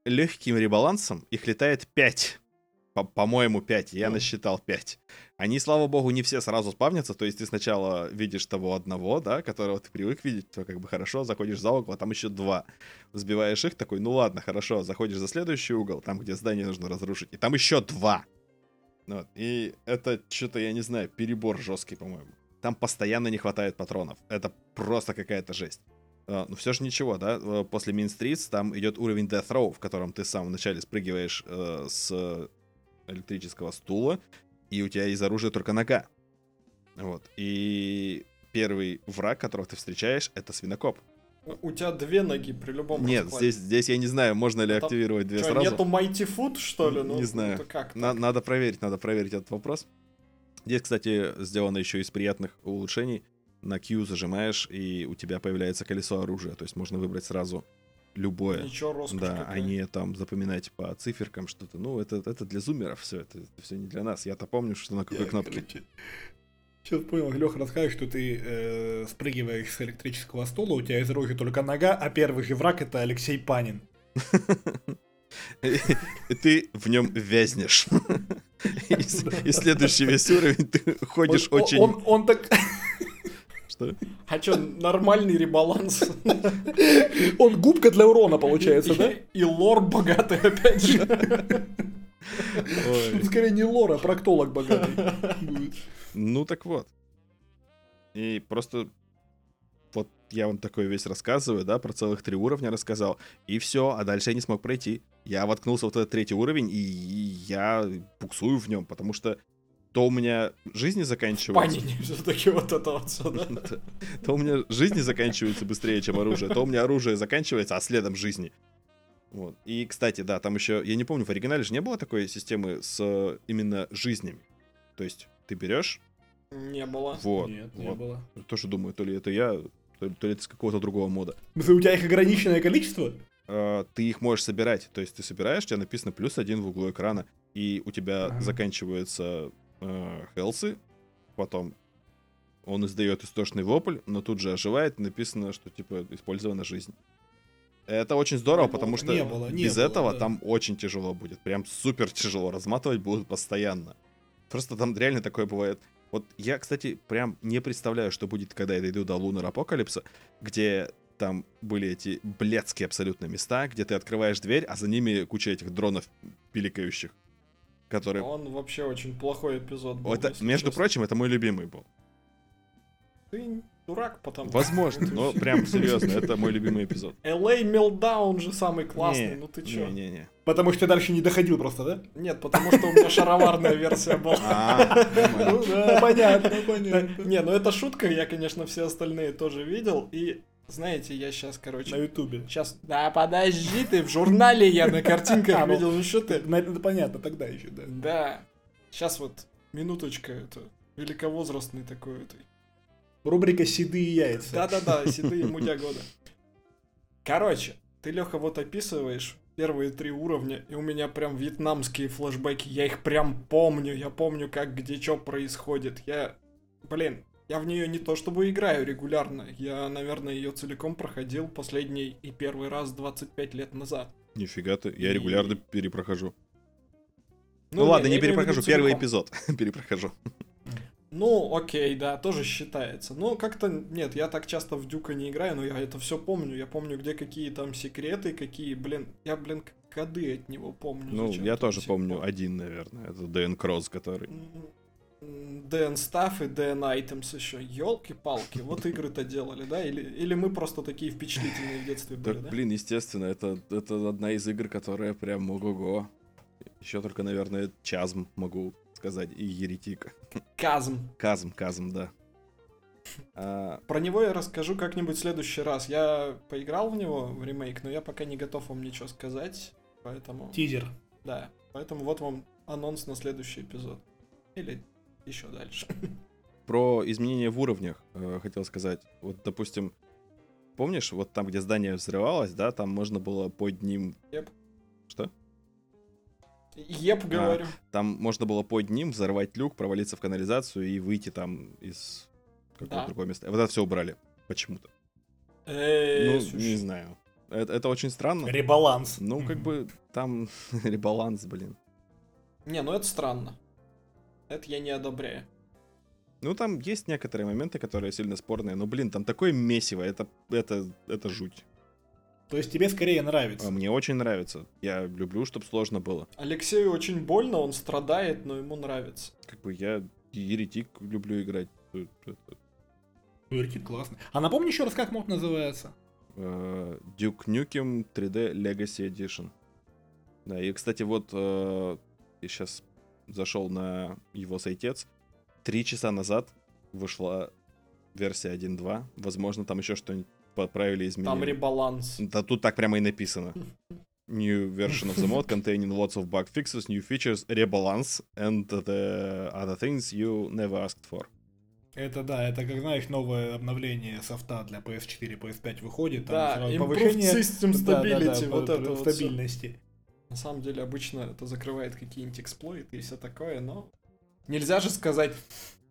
Speaker 1: легким ребалансом их летает 5. По-моему, 5. Я mm. насчитал 5. Они, слава богу, не все сразу спавнятся. То есть ты сначала видишь того одного, да, которого ты привык видеть, то как бы хорошо, заходишь за угол, а там еще два. Сбиваешь их, такой, ну ладно, хорошо, заходишь за следующий угол, там, где здание нужно разрушить, и там еще два. Вот. И это что-то, я не знаю, перебор жесткий, по-моему там постоянно не хватает патронов. Это просто какая-то жесть. Uh, ну все же ничего, да, uh, после Mean Streets там идет уровень Death Row, в котором ты в самом начале спрыгиваешь uh, с электрического стула, и у тебя из оружия только нога. Вот. И первый враг, которого ты встречаешь, это свинокоп.
Speaker 3: У тебя две ноги при любом
Speaker 1: Нет, здесь, здесь я не знаю, можно ли это... активировать две что, сразу.
Speaker 3: Нету Mighty Foot, что ли?
Speaker 1: Ну, не знаю. Как На- надо проверить, надо проверить этот вопрос. Здесь, кстати, сделано еще из приятных улучшений. На Q зажимаешь, и у тебя появляется колесо оружия. То есть можно выбрать сразу любое.
Speaker 3: Ничего, роскошь
Speaker 1: Да, какая. а не там запоминать по циферкам что-то. Ну, это, это для зумеров все, это, это все не для нас. Я-то помню, что на какой Я, кнопке. Короче,
Speaker 2: Сейчас понял, Леха расскажет, что ты э, спрыгиваешь с электрического стола, у тебя из рожи только нога, а первый же враг это Алексей Панин.
Speaker 1: И ты в нем вязнешь. И следующий весь уровень ты ходишь очень...
Speaker 2: Он так...
Speaker 1: Что?
Speaker 3: А что, нормальный ребаланс?
Speaker 2: Он губка для урона, получается, да?
Speaker 3: И лор богатый, опять же.
Speaker 2: Скорее не лор, а проктолог богатый.
Speaker 1: Ну так вот. И просто вот я вам такой весь рассказываю, да, про целых три уровня рассказал, и все, а дальше я не смог пройти. Я воткнулся в этот третий уровень, и я буксую в нем, потому что то у меня жизни заканчивается.
Speaker 3: Панини все-таки вот это вот все, да?
Speaker 1: То у меня жизни заканчиваются быстрее, чем оружие, то у меня оружие заканчивается, а следом жизни. Вот. И, кстати, да, там еще, я не помню, в оригинале же не было такой системы с именно жизнями. То есть ты берешь...
Speaker 3: Не было.
Speaker 1: Вот.
Speaker 2: Нет, не
Speaker 1: вот.
Speaker 2: было.
Speaker 1: Тоже думаю, то ли это я, то ли, то ли это с какого-то другого мода.
Speaker 2: У тебя их ограниченное количество?
Speaker 1: А, ты их можешь собирать. То есть ты собираешь, у тебя написано плюс один в углу экрана, и у тебя
Speaker 2: Ага.
Speaker 1: заканчиваются э, хелсы, потом он издает истошный вопль, но тут же оживает, и написано, что типа использована жизнь. Это очень здорово,
Speaker 3: Не было,
Speaker 1: потому что
Speaker 2: не было, не
Speaker 1: без
Speaker 2: было,
Speaker 1: этого
Speaker 2: да.
Speaker 1: там очень тяжело будет. Прям супер тяжело. Разматывать будут постоянно. Просто там реально такое бывает. Вот я, кстати, прям не представляю, что будет, когда я дойду до Лунар Апокалипса, где там были эти блядские абсолютно места, где ты открываешь дверь, а за ними куча этих дронов пиликающих, которые...
Speaker 3: Он вообще очень плохой эпизод был.
Speaker 1: это, между
Speaker 3: честно.
Speaker 1: прочим, это мой любимый был.
Speaker 3: Ты дурак, потому
Speaker 1: Возможно, но прям серьезно, это мой любимый эпизод.
Speaker 3: LA Meltdown же самый классный,
Speaker 1: Не,
Speaker 3: ну ты чё?
Speaker 1: Не-не-не.
Speaker 2: Потому что дальше не доходил просто, да?
Speaker 3: Нет, потому что у меня шароварная версия была.
Speaker 1: А, нормально.
Speaker 2: Ну да, понятно, понятно.
Speaker 3: Не, ну это шутка, я, конечно, все остальные тоже видел. И, знаете, я сейчас,
Speaker 2: На
Speaker 3: короче...
Speaker 2: ютубе.
Speaker 3: Сейчас... Да подожди ты, в журнале я на картинках
Speaker 2: А, ну.
Speaker 3: видел, ну что ты?
Speaker 2: На это понятно, тогда еще, да.
Speaker 3: Да. Сейчас вот, минуточка, это... Великовозрастный такой это.
Speaker 2: Рубрика «Седые яйца».
Speaker 3: Да-да-да, седые мудя года. Короче, ты, Леха, вот описываешь первые три уровня, и у меня прям вьетнамские флешбеки. Я их прям помню. Я помню, как где что происходит. Я, блин, я в нее не то чтобы играю регулярно. Я, наверное, ее целиком проходил последний и первый раз 25 лет назад.
Speaker 1: Нифига ты, я
Speaker 3: И-
Speaker 1: регулярно перепрохожу. Ну, ладно, не перепрохожу, первый
Speaker 3: целиком.
Speaker 1: эпизод перепрохожу.
Speaker 3: Ну, окей, да, тоже считается. Ну, как-то, нет, я так часто в Дюка не играю, но я это все помню. Я помню, где какие там секреты, какие, блин, я, блин, коды от него помню.
Speaker 1: Ну, я
Speaker 3: до
Speaker 1: тоже помню
Speaker 3: пор.
Speaker 1: один, наверное. Это Дэн Кросс, который...
Speaker 3: DN Stuff и DN Items еще. Елки-палки, вот игры-то делали, да? Или, или мы просто такие впечатлительные в детстве были,
Speaker 1: Так,
Speaker 3: да?
Speaker 1: блин, естественно, это, это одна из игр, которая прям ого-го. Еще только, наверное, Чазм могу сказать, и Еретик.
Speaker 3: Казм.
Speaker 1: Казм, Казм, да. А,
Speaker 3: Про него я расскажу как-нибудь в следующий раз. Я поиграл в него, в ремейк, но я пока не готов вам ничего сказать, поэтому...
Speaker 2: Тизер.
Speaker 3: Да, поэтому вот вам анонс на следующий эпизод. Или еще дальше.
Speaker 1: про изменения в уровнях э, хотел сказать. Вот, допустим, помнишь, вот там, где здание взрывалось, да, там можно было под ним...
Speaker 3: Еп.
Speaker 1: Что?
Speaker 3: Еп, говорю.
Speaker 1: Там можно было под ним взорвать люк, провалиться в канализацию и выйти там из какого-то
Speaker 3: Да.
Speaker 1: другого места. Вот это все убрали почему-то.
Speaker 3: Эй,
Speaker 1: Ну,
Speaker 3: слушай.
Speaker 1: не знаю. Это, это очень странно.
Speaker 2: Ребаланс.
Speaker 1: Ну, как бы там ребаланс, блин.
Speaker 3: Не, ну это странно. Это я не одобряю.
Speaker 1: Ну, там есть некоторые моменты, которые сильно спорные, но, блин, там такое месиво, это, это, это жуть.
Speaker 2: То есть тебе скорее
Speaker 1: А
Speaker 2: нравится.
Speaker 1: мне очень нравится. Я люблю, чтобы сложно было.
Speaker 3: Алексею очень больно, он страдает, но ему нравится.
Speaker 1: Как бы я еретик люблю играть. Э, это,
Speaker 2: Веркит классно. А напомни еще раз, как мод называется?
Speaker 1: э, Duke Nukem 3D Legacy Edition. Да, и, кстати, вот э, я сейчас зашел на его сайтец. Три часа назад вышла версия 1.2. Возможно, там еще что-нибудь поправили, изменили.
Speaker 3: Там ребаланс.
Speaker 1: Да тут так прямо и написано. New version of the mod containing lots of bug fixes, new features, rebalance, and the other things you never asked for.
Speaker 2: Это да, это как знаешь, новое обновление софта для PS4, PS5 выходит. там
Speaker 3: Да,
Speaker 2: сразу повышение
Speaker 3: System
Speaker 2: Да, да, да,
Speaker 3: Stability, вот это вот
Speaker 2: стабильности.
Speaker 3: На самом деле, обычно это закрывает какие-нибудь эксплойты и все такое, но... Нельзя же сказать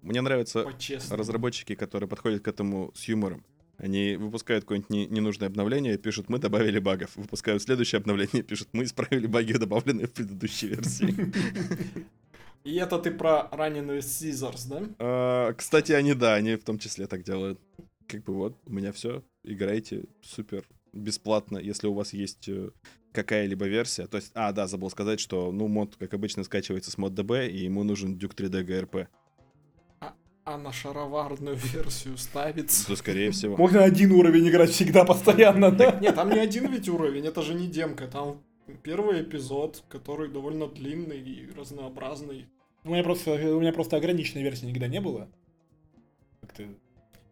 Speaker 1: Мне нравятся разработчики, которые подходят к этому с юмором. Они выпускают какое-нибудь не- ненужное обновление, пишут, мы добавили багов. Выпускают следующее обновление, пишут, мы исправили баги, добавленные в предыдущей версии.
Speaker 3: И это ты про раненую Scissors, да?
Speaker 1: А, Кстати, они, да, они в том числе так делают. Как бы вот, у меня все. Играйте, супер, бесплатно, если у вас есть э, какая-либо версия. То есть, а, да, забыл сказать, что, ну, мод, как обычно, скачивается с мод DB, и ему нужен Duke 3D GRP.
Speaker 3: А на шароварную версию ставится.
Speaker 1: Да, скорее всего.
Speaker 2: Можно один уровень играть всегда, постоянно, да?
Speaker 3: Нет, там не один ведь уровень, это же не демка, там первый эпизод, который довольно длинный и разнообразный.
Speaker 2: У меня просто, у меня просто ограниченной версии никогда не было. Как-то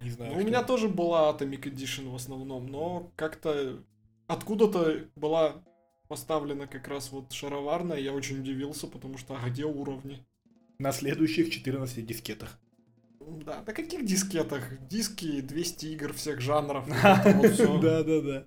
Speaker 2: не знаю.
Speaker 3: Ну, у меня тоже была Atomic Edition в основном, но как-то откуда-то была поставлена как раз вот шароварная, я очень удивился, потому что а где уровни?
Speaker 2: На следующих 14 дискетах.
Speaker 3: Да, на каких дискетах? Диски 200 игр всех жанров.
Speaker 2: Да, да, да.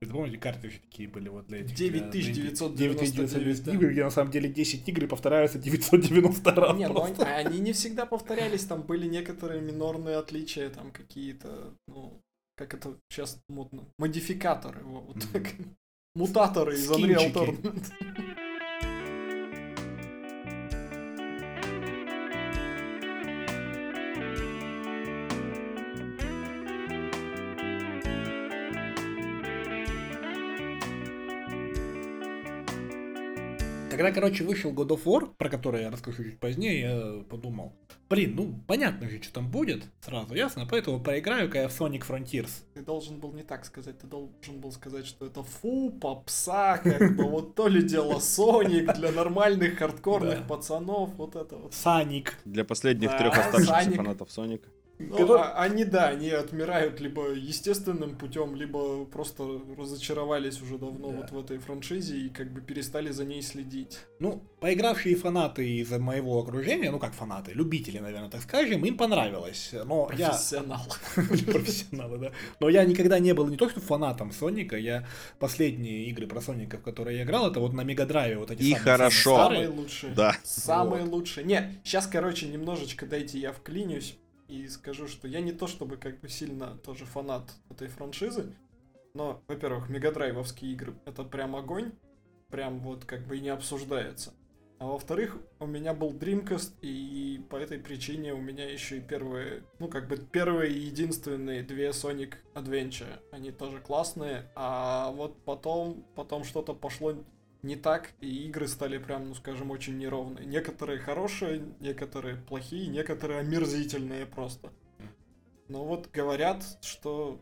Speaker 2: Вы помните, карты такие были вот для этих...
Speaker 3: 9999
Speaker 2: игр, где на самом деле 10 игр повторяются 990 раз.
Speaker 3: Не, ну они не всегда повторялись, там были некоторые минорные отличия, там какие-то, ну, как это сейчас модно, модификаторы, вот так. Мутаторы из Unreal Tournament.
Speaker 2: Когда, короче, вышел God of War, про который я расскажу чуть позднее, я подумал, блин, ну, понятно же, что там будет, сразу ясно, поэтому поиграю-ка я в Sonic Frontiers.
Speaker 3: Ты должен был не так сказать, ты должен был сказать, что это фу, попса, как бы, вот то ли дело Sonic для нормальных хардкорных пацанов, вот это вот.
Speaker 2: Саник.
Speaker 1: Для последних трех оставшихся фанатов Соника.
Speaker 3: Ну, который... а, они, да, они отмирают либо естественным путем, либо просто разочаровались уже давно да. вот в этой франшизе и как бы перестали за ней следить.
Speaker 2: Ну, поигравшие фанаты из моего окружения, ну как фанаты, любители, наверное, так скажем, им понравилось. Но
Speaker 3: Профессионал.
Speaker 2: я... Профессионалы, да. Но я никогда не был не то что фанатом Соника, я последние игры про Соника, в которые я играл, это вот на Мегадрайве вот эти
Speaker 1: И хорошо.
Speaker 3: Самые лучшие.
Speaker 1: Да.
Speaker 3: Самые лучшие. Не, сейчас, короче, немножечко дайте я вклинюсь и скажу, что я не то чтобы как бы сильно тоже фанат этой франшизы, но, во-первых, мегадрайвовские игры это прям огонь, прям вот как бы и не обсуждается. А во-вторых, у меня был Dreamcast, и по этой причине у меня еще и первые, ну как бы первые и единственные две Sonic Adventure, они тоже классные, а вот потом, потом что-то пошло не так, и игры стали прям, ну скажем, очень неровные. Некоторые хорошие, некоторые плохие, некоторые омерзительные просто. Но вот говорят, что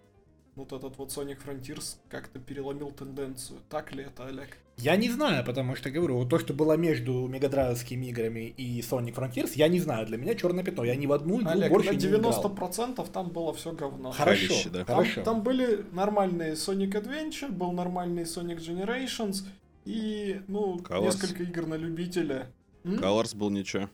Speaker 3: вот этот вот Sonic Frontiers как-то переломил тенденцию. Так ли это, Олег?
Speaker 2: Я не знаю, потому что, говорю, вот то, что было между мегадрайвскими играми и Sonic Frontiers, я не знаю. Для меня черное пятно. Я ни в одну игру
Speaker 3: Олег,
Speaker 2: больше
Speaker 3: на 90%
Speaker 2: не играл.
Speaker 3: там было все говно.
Speaker 2: Хорошо,
Speaker 1: Ходище, да.
Speaker 3: Там,
Speaker 2: хорошо.
Speaker 3: там были нормальные Sonic Adventure, был нормальный Sonic Generations и, ну,
Speaker 1: Colors.
Speaker 3: несколько игр на любителя. М?
Speaker 1: Colors был ничего.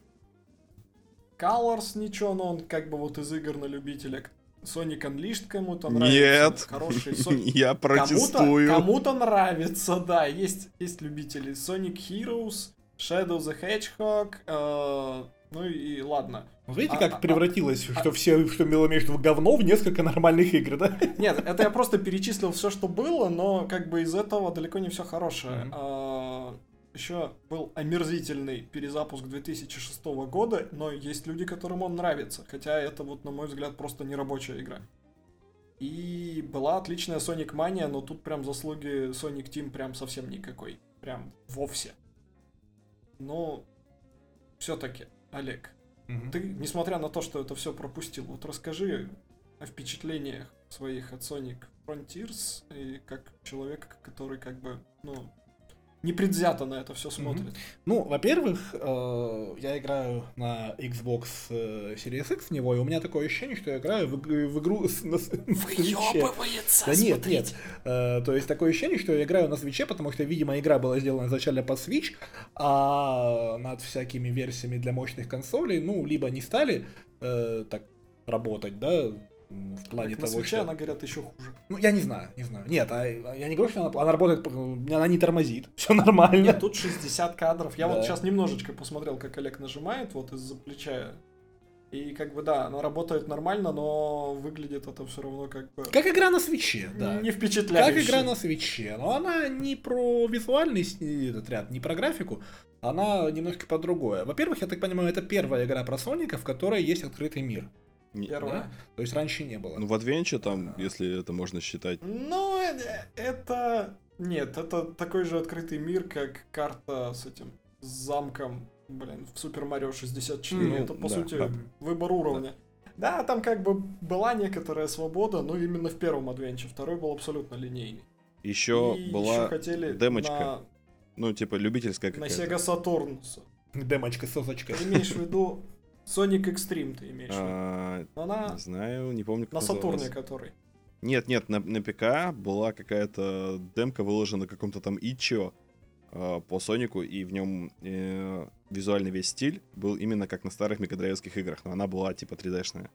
Speaker 3: Colors ничего, но он как бы вот из игр на любителя. Sonic Unleashed кому-то
Speaker 1: Нет.
Speaker 3: нравится. Хороший Sonic.
Speaker 1: Я
Speaker 3: Кому-то,
Speaker 1: протестую.
Speaker 3: кому-то нравится, да. Есть, есть любители. Sonic Heroes, Shadow the Hedgehog, э, ну и ладно.
Speaker 2: Вот Видите,
Speaker 3: А-
Speaker 2: как
Speaker 3: а-
Speaker 2: превратилось, что все, что между говно, в несколько нормальных игр, да?
Speaker 3: Нет, это я просто перечислил все, что было, но как бы из этого далеко не все хорошее.
Speaker 2: Мгм.
Speaker 3: еще был омерзительный перезапуск 2006 года, но есть люди, которым он нравится. Хотя это вот, на мой взгляд, просто нерабочая игра. И была отличная Sonic Mania, но тут прям заслуги Sonic Team прям совсем никакой. Прям вовсе. Но все-таки, Олег, ты, несмотря на то, что это все пропустил, вот расскажи о впечатлениях своих от Sonic Frontiers и как человек, который как бы, ну, непредвзято на это все смотрит.
Speaker 2: Ну, во-первых, э, я играю на Xbox э, Series X в него, и у меня такое ощущение, что я играю в, в игру с, на, с- в свече.
Speaker 3: Въёбывается,
Speaker 2: Да нет,
Speaker 3: смотрите.
Speaker 2: нет. Э, то есть такое ощущение, что я играю на свече, потому что, видимо, игра была сделана изначально под Switch, а над всякими версиями для мощных консолей, ну, либо не стали э, так работать, да, в плане
Speaker 3: Так,
Speaker 2: того, что...
Speaker 3: она, говорят, еще хуже.
Speaker 2: Ну, я не знаю, не знаю. Нет, а, я не говорю, что она, она работает, э, она не тормозит, все нормально.
Speaker 3: Нет, тут 60 кадров. Я
Speaker 2: Да.
Speaker 3: вот сейчас немножечко посмотрел, как Олег нажимает вот из-за плеча. И как бы да, она работает нормально, но выглядит это все равно как бы
Speaker 2: Как игра на свече, да.
Speaker 3: не
Speaker 2: Как
Speaker 3: впечатляюще.
Speaker 2: игра на свече. Но она не про визуальный с- этот ряд, не про графику. Она немножко про другое. Во-первых, я так понимаю, это первая игра про Соника, в которой есть открытый мир.
Speaker 3: Первое.
Speaker 2: Да? То есть раньше не было.
Speaker 1: Ну, в Adventure там, если это можно считать.
Speaker 3: Ну, э, это... Нет, это такой же открытый мир, как карта с этим с замком, блин, в Супер Марио 64.
Speaker 1: Ну,
Speaker 3: это, по
Speaker 1: да,
Speaker 3: сути,
Speaker 1: да.
Speaker 3: выбор уровня. Да, там как бы была некоторая свобода, но именно в первом адвенче. Второй был абсолютно линейный.
Speaker 1: Еще и была еще хотели демочка. На... Ну, типа, любительская
Speaker 3: какая-то. На Sega Saturn.
Speaker 2: Демочка, сосочка.
Speaker 3: Ты имеешь в виду Sonic Extreme, ты имеешь в виду?
Speaker 1: А, Она... Не знаю, не помню, как
Speaker 3: На Сатурне который.
Speaker 1: Нет, нет, на, на ПК была какая-то демка выложена на каком-то там Ичо э, по Сонику, и в нем э, визуальный весь стиль был именно как на старых мегадрайвских играх, но она была типа 3D-шная.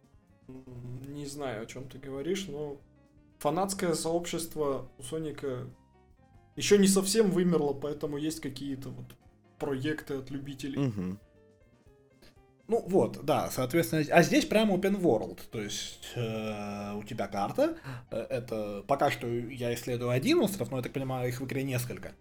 Speaker 3: Не знаю, о чем ты говоришь, но фанатское сообщество у Соника еще не совсем вымерло, поэтому есть какие-то вот проекты от любителей.
Speaker 1: Угу.
Speaker 2: Ну вот, да, соответственно, а здесь прямо open world, то есть э, у тебя карта, э, это пока что я исследую один остров, но я так понимаю, их в игре несколько.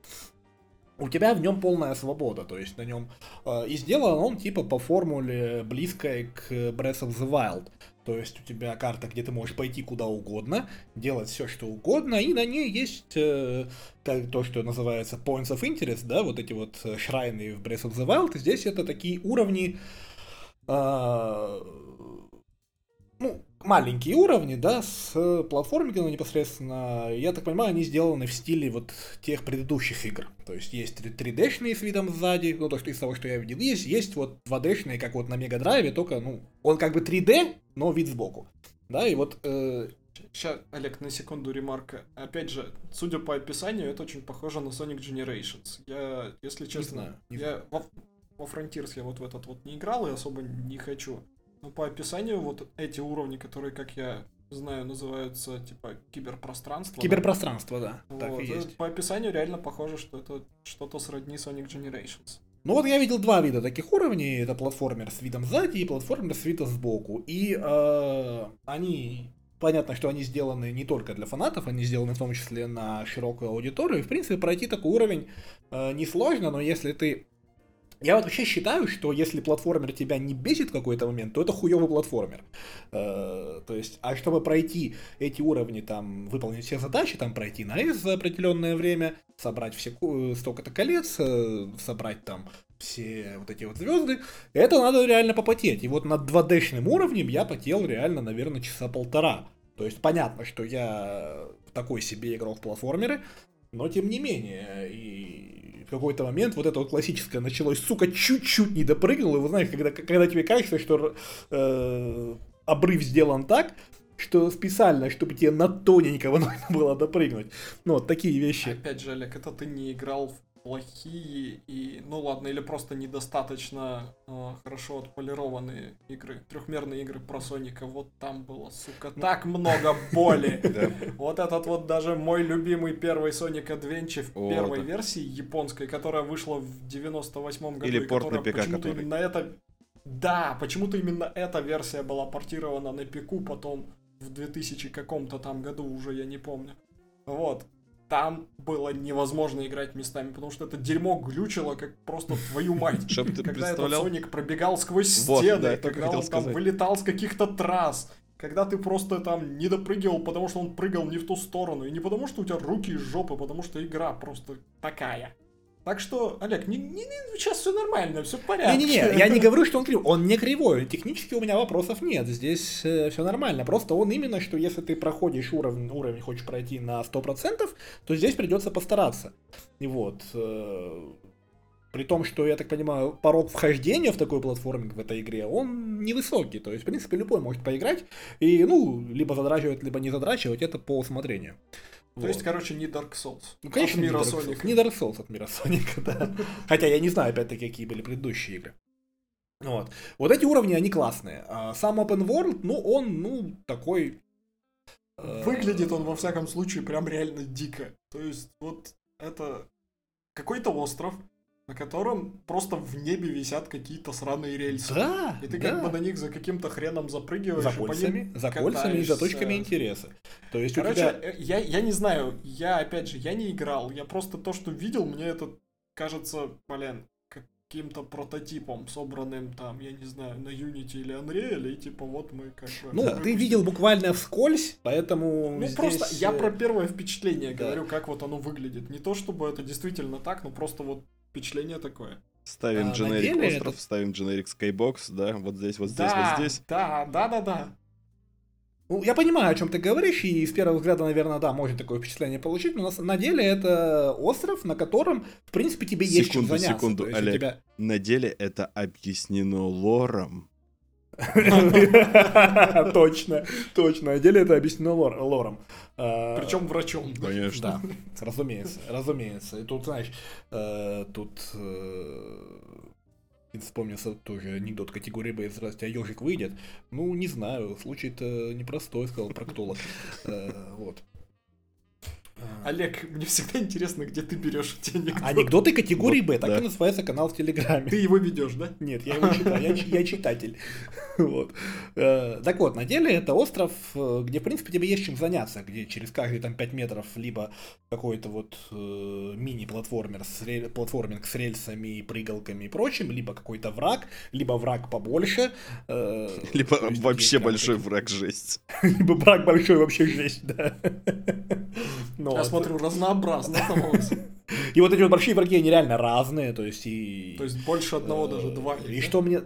Speaker 2: У тебя в нем полная свобода, то есть на нем э, и сделан он типа по формуле близкой к Breath of the Wild. То есть у тебя карта, где ты можешь пойти куда угодно, делать все, что угодно, и на ней есть э, то, что называется points of interest, да, вот эти вот э, шрайны в Breath of the Wild. Здесь это такие уровни, а, ну, маленькие уровни, да, с платформингом непосредственно, я так понимаю, они сделаны в стиле вот тех предыдущих игр. То есть есть 3D-шные с видом сзади, ну, то, что из того, что я видел, есть, есть вот 2D-шные, как вот на Мега Драйве, только, ну, он как бы 3D, но вид сбоку. Да, и вот... Э...
Speaker 3: Сейчас, Олег, на секунду ремарка. Опять же, судя по описанию, это очень похоже на Sonic Generations. Я, если честно, не знаю, не я знаю во Frontiers я вот в этот вот не играл и особо не хочу. Но по описанию вот эти уровни, которые, как я знаю, называются типа киберпространство.
Speaker 2: Киберпространство, да.
Speaker 3: да. Вот. и есть. По описанию реально похоже, что это что-то сродни Sonic Generations.
Speaker 2: Ну вот я видел два вида таких уровней. Это платформер с видом сзади и платформер с видом сбоку. И э, они понятно, что они сделаны не только для фанатов, они сделаны в том числе на широкую аудиторию. И, в принципе, пройти такой уровень э, несложно, но если ты я вот вообще считаю, что если платформер тебя не бесит в какой-то момент, то это хуёвый платформер. Э, то есть, а чтобы пройти эти уровни, там, выполнить все задачи, там, пройти на S за определенное время, собрать все столько-то колец, э, собрать там все вот эти вот звезды, это надо реально попотеть. И вот над 2D-шным уровнем я потел реально, наверное, часа полтора. То есть понятно, что я такой себе играл в платформеры, но тем не менее, и какой-то момент вот это вот классическое началось, сука, чуть-чуть не допрыгнул, и вы знаете, когда, когда тебе кажется, что э, обрыв сделан так, что специально, чтобы тебе на тоненького нужно было допрыгнуть. Ну, вот такие вещи.
Speaker 3: Опять же, Олег, это ты не играл в плохие и, ну ладно, или просто недостаточно э, хорошо отполированные игры, трехмерные игры про Соника, вот там было, сука, ну. так много боли. Вот этот вот даже мой любимый первый Sonic Adventure в первой версии японской, которая вышла в 98 году.
Speaker 1: Или порт на ПК,
Speaker 3: который. На это... Да, почему-то именно эта версия была портирована на пику, потом в 2000 каком-то там году уже, я не помню. Вот там было невозможно играть местами, потому что это дерьмо глючило, как просто твою мать.
Speaker 1: Чтобы ты
Speaker 3: когда
Speaker 1: этот
Speaker 3: Соник пробегал сквозь стены, когда он там вылетал с каких-то трасс, когда ты просто там не допрыгивал, потому что он прыгал не в ту сторону, и не потому что у тебя руки из жопы, потому что игра просто такая. Так что, Олег, не, не, не, сейчас все нормально, все в порядке.
Speaker 2: Не-не-не, я не говорю, что он кривой. Он не кривой. Технически у меня вопросов нет. Здесь э, все нормально. Просто он именно, что если ты проходишь уровень, уровень хочешь пройти на 100%, то здесь придется постараться. И вот. Э, при том, что, я так понимаю, порог вхождения в такой платформинг в этой игре, он невысокий. То есть, в принципе, любой может поиграть и, ну, либо задрачивать, либо не задрачивать, это по усмотрению.
Speaker 3: То вот. есть, короче, не Dark Souls.
Speaker 2: Ну, конечно, от мира не Dark Souls. Не Dark Souls от мира Соника, да. Хотя я не знаю, опять-таки, какие были предыдущие игры. Вот. Вот эти уровни, они классные. А сам Open World, ну, он, ну, такой...
Speaker 3: Э, Выглядит он, во всяком случае, прям реально дико. То есть, вот это какой-то остров, на котором просто в небе висят какие-то сраные рельсы.
Speaker 2: Да,
Speaker 3: И ты
Speaker 2: да.
Speaker 3: как бы на них за каким-то хреном запрыгиваешь. За
Speaker 2: кольцами, за кольцами и за точками интереса. То есть
Speaker 3: Короче, тебя... Э, я, я не знаю, я опять же, я не играл, я просто то, что видел, мне это кажется, блин, каким-то прототипом, собранным там, я не знаю, на Unity или Unreal, и типа вот мы как бы...
Speaker 2: Ну, ты видел буквально вскользь, поэтому
Speaker 3: Ну, здесь... просто я э, про первое впечатление да. говорю, как вот оно выглядит. Не то, чтобы это действительно так, но просто вот впечатление такое.
Speaker 1: Ставим а, Generic Остров, это... ставим Generic Skybox, да, вот здесь, вот здесь,
Speaker 3: да,
Speaker 1: вот здесь.
Speaker 3: Да, да, да, да.
Speaker 2: Ну, я понимаю, о чем ты говоришь, и с первого взгляда, наверное, да, можно такое впечатление получить, но на, на деле это остров, на котором, в принципе, тебе секунду, есть чем заняться.
Speaker 1: Секунду, секунду, Олег, тебя... на деле это объяснено лором.
Speaker 2: Точно, точно. На деле это объяснено лором.
Speaker 3: А, Причем врачом.
Speaker 1: Конечно.
Speaker 2: Да, разумеется, разумеется. И тут, знаешь, э, тут э, вспомнился тоже анекдот категории Б, здравствуйте, а ежик выйдет? Ну, не знаю, случай-то непростой, сказал проктолог. Э, вот.
Speaker 3: А. Олег, мне всегда интересно, где ты берешь эти
Speaker 2: анекдоты. Анекдоты категории Б, так да. и называется канал в Телеграме.
Speaker 3: Ты его ведешь, да?
Speaker 2: Нет, я его читаю, я, я читатель. Вот. Э, так вот, на деле это остров, э, где, в принципе, тебе есть чем заняться, где через каждые там 5 метров либо какой-то вот э, мини-платформер, с рель... платформинг с рельсами, прыгалками и прочим, либо какой-то враг, либо враг побольше.
Speaker 1: Либо вообще большой враг жесть.
Speaker 2: Либо враг большой вообще жесть, да.
Speaker 3: Но Я смотрю, разнообразно
Speaker 2: И вот эти вот большие враги, они реально разные, то есть и...
Speaker 3: То есть больше одного, даже два.
Speaker 2: И что мне...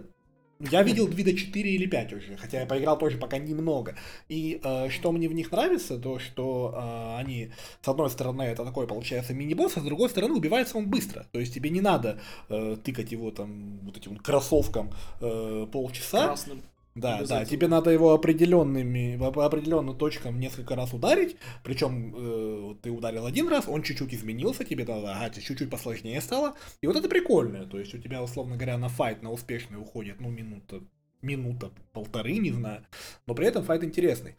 Speaker 2: Я видел вида 4 или 5 уже, хотя я поиграл тоже пока немного. И э, что мне в них нравится, то что э, они, с одной стороны, это такой, получается, мини-босс, а с другой стороны, убивается он быстро. То есть тебе не надо э, тыкать его там вот этим кроссовком э, полчаса. Красным. Да, да, тебе надо его определенными, по определенным точкам несколько раз ударить, причем э, ты ударил один раз, он чуть-чуть изменился, тебе надо, ага, чуть-чуть посложнее стало, и вот это прикольно, то есть у тебя, условно говоря, на файт, на успешный уходит, ну, минута, минута, полторы, не знаю, но при этом файт интересный.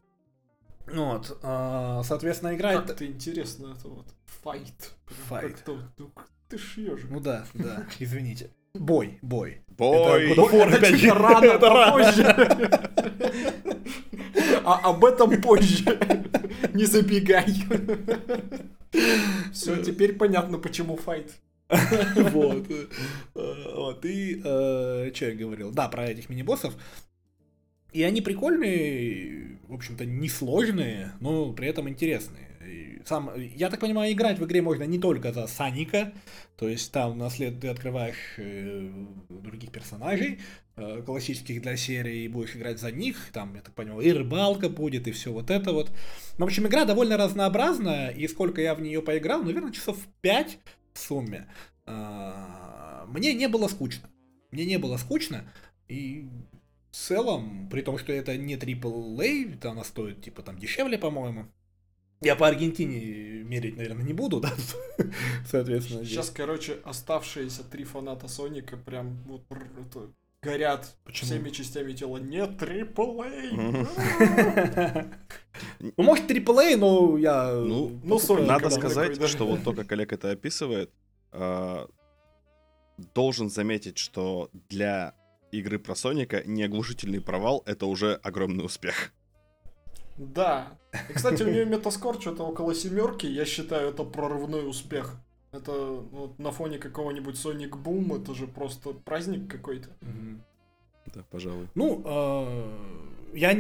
Speaker 2: Вот, э, соответственно, играет...
Speaker 3: Как это интересно, это вот, файт.
Speaker 2: Файт.
Speaker 3: Ты шьешь.
Speaker 2: Ну да, да, извините. Бой, бой.
Speaker 1: Бой.
Speaker 3: Это, Бой. опять же, рано, это позже. А об этом позже. Не забегай. Все, теперь понятно, почему файт.
Speaker 2: Вот. Вот. И э, что я говорил? Да, про этих мини-боссов. И они прикольные, в общем-то, несложные, но при этом интересные сам, я так понимаю, играть в игре можно не только за Саника, то есть там наслед ты открываешь э, других персонажей, э, классических для серии, и будешь играть за них, там, я так понимаю, и рыбалка будет, и все вот это вот. В общем, игра довольно разнообразная, и сколько я в нее поиграл, наверное, часов 5 в сумме. Э, мне не было скучно. Мне не было скучно, и в целом, при том, что это не AAA, она стоит, типа, там, дешевле, по-моему, я по Аргентине мерить, наверное, не буду, да, соответственно.
Speaker 3: Сейчас, здесь. короче, оставшиеся три фаната Соника прям вот это, горят Почему? всеми частями тела. Нет, AAA!
Speaker 2: Ну, может, AAA, но я...
Speaker 1: Ну, ну надо сказать, что вот то, как Олег это описывает, а, должен заметить, что для игры про Соника неоглушительный провал — это уже огромный успех.
Speaker 3: Да. И, кстати, у нее метаскор что-то около семерки. Я считаю, это прорывной успех. Это вот на фоне какого-нибудь Sonic Boom, это же просто праздник какой-то.
Speaker 1: Да, пожалуй.
Speaker 2: Ну, э, я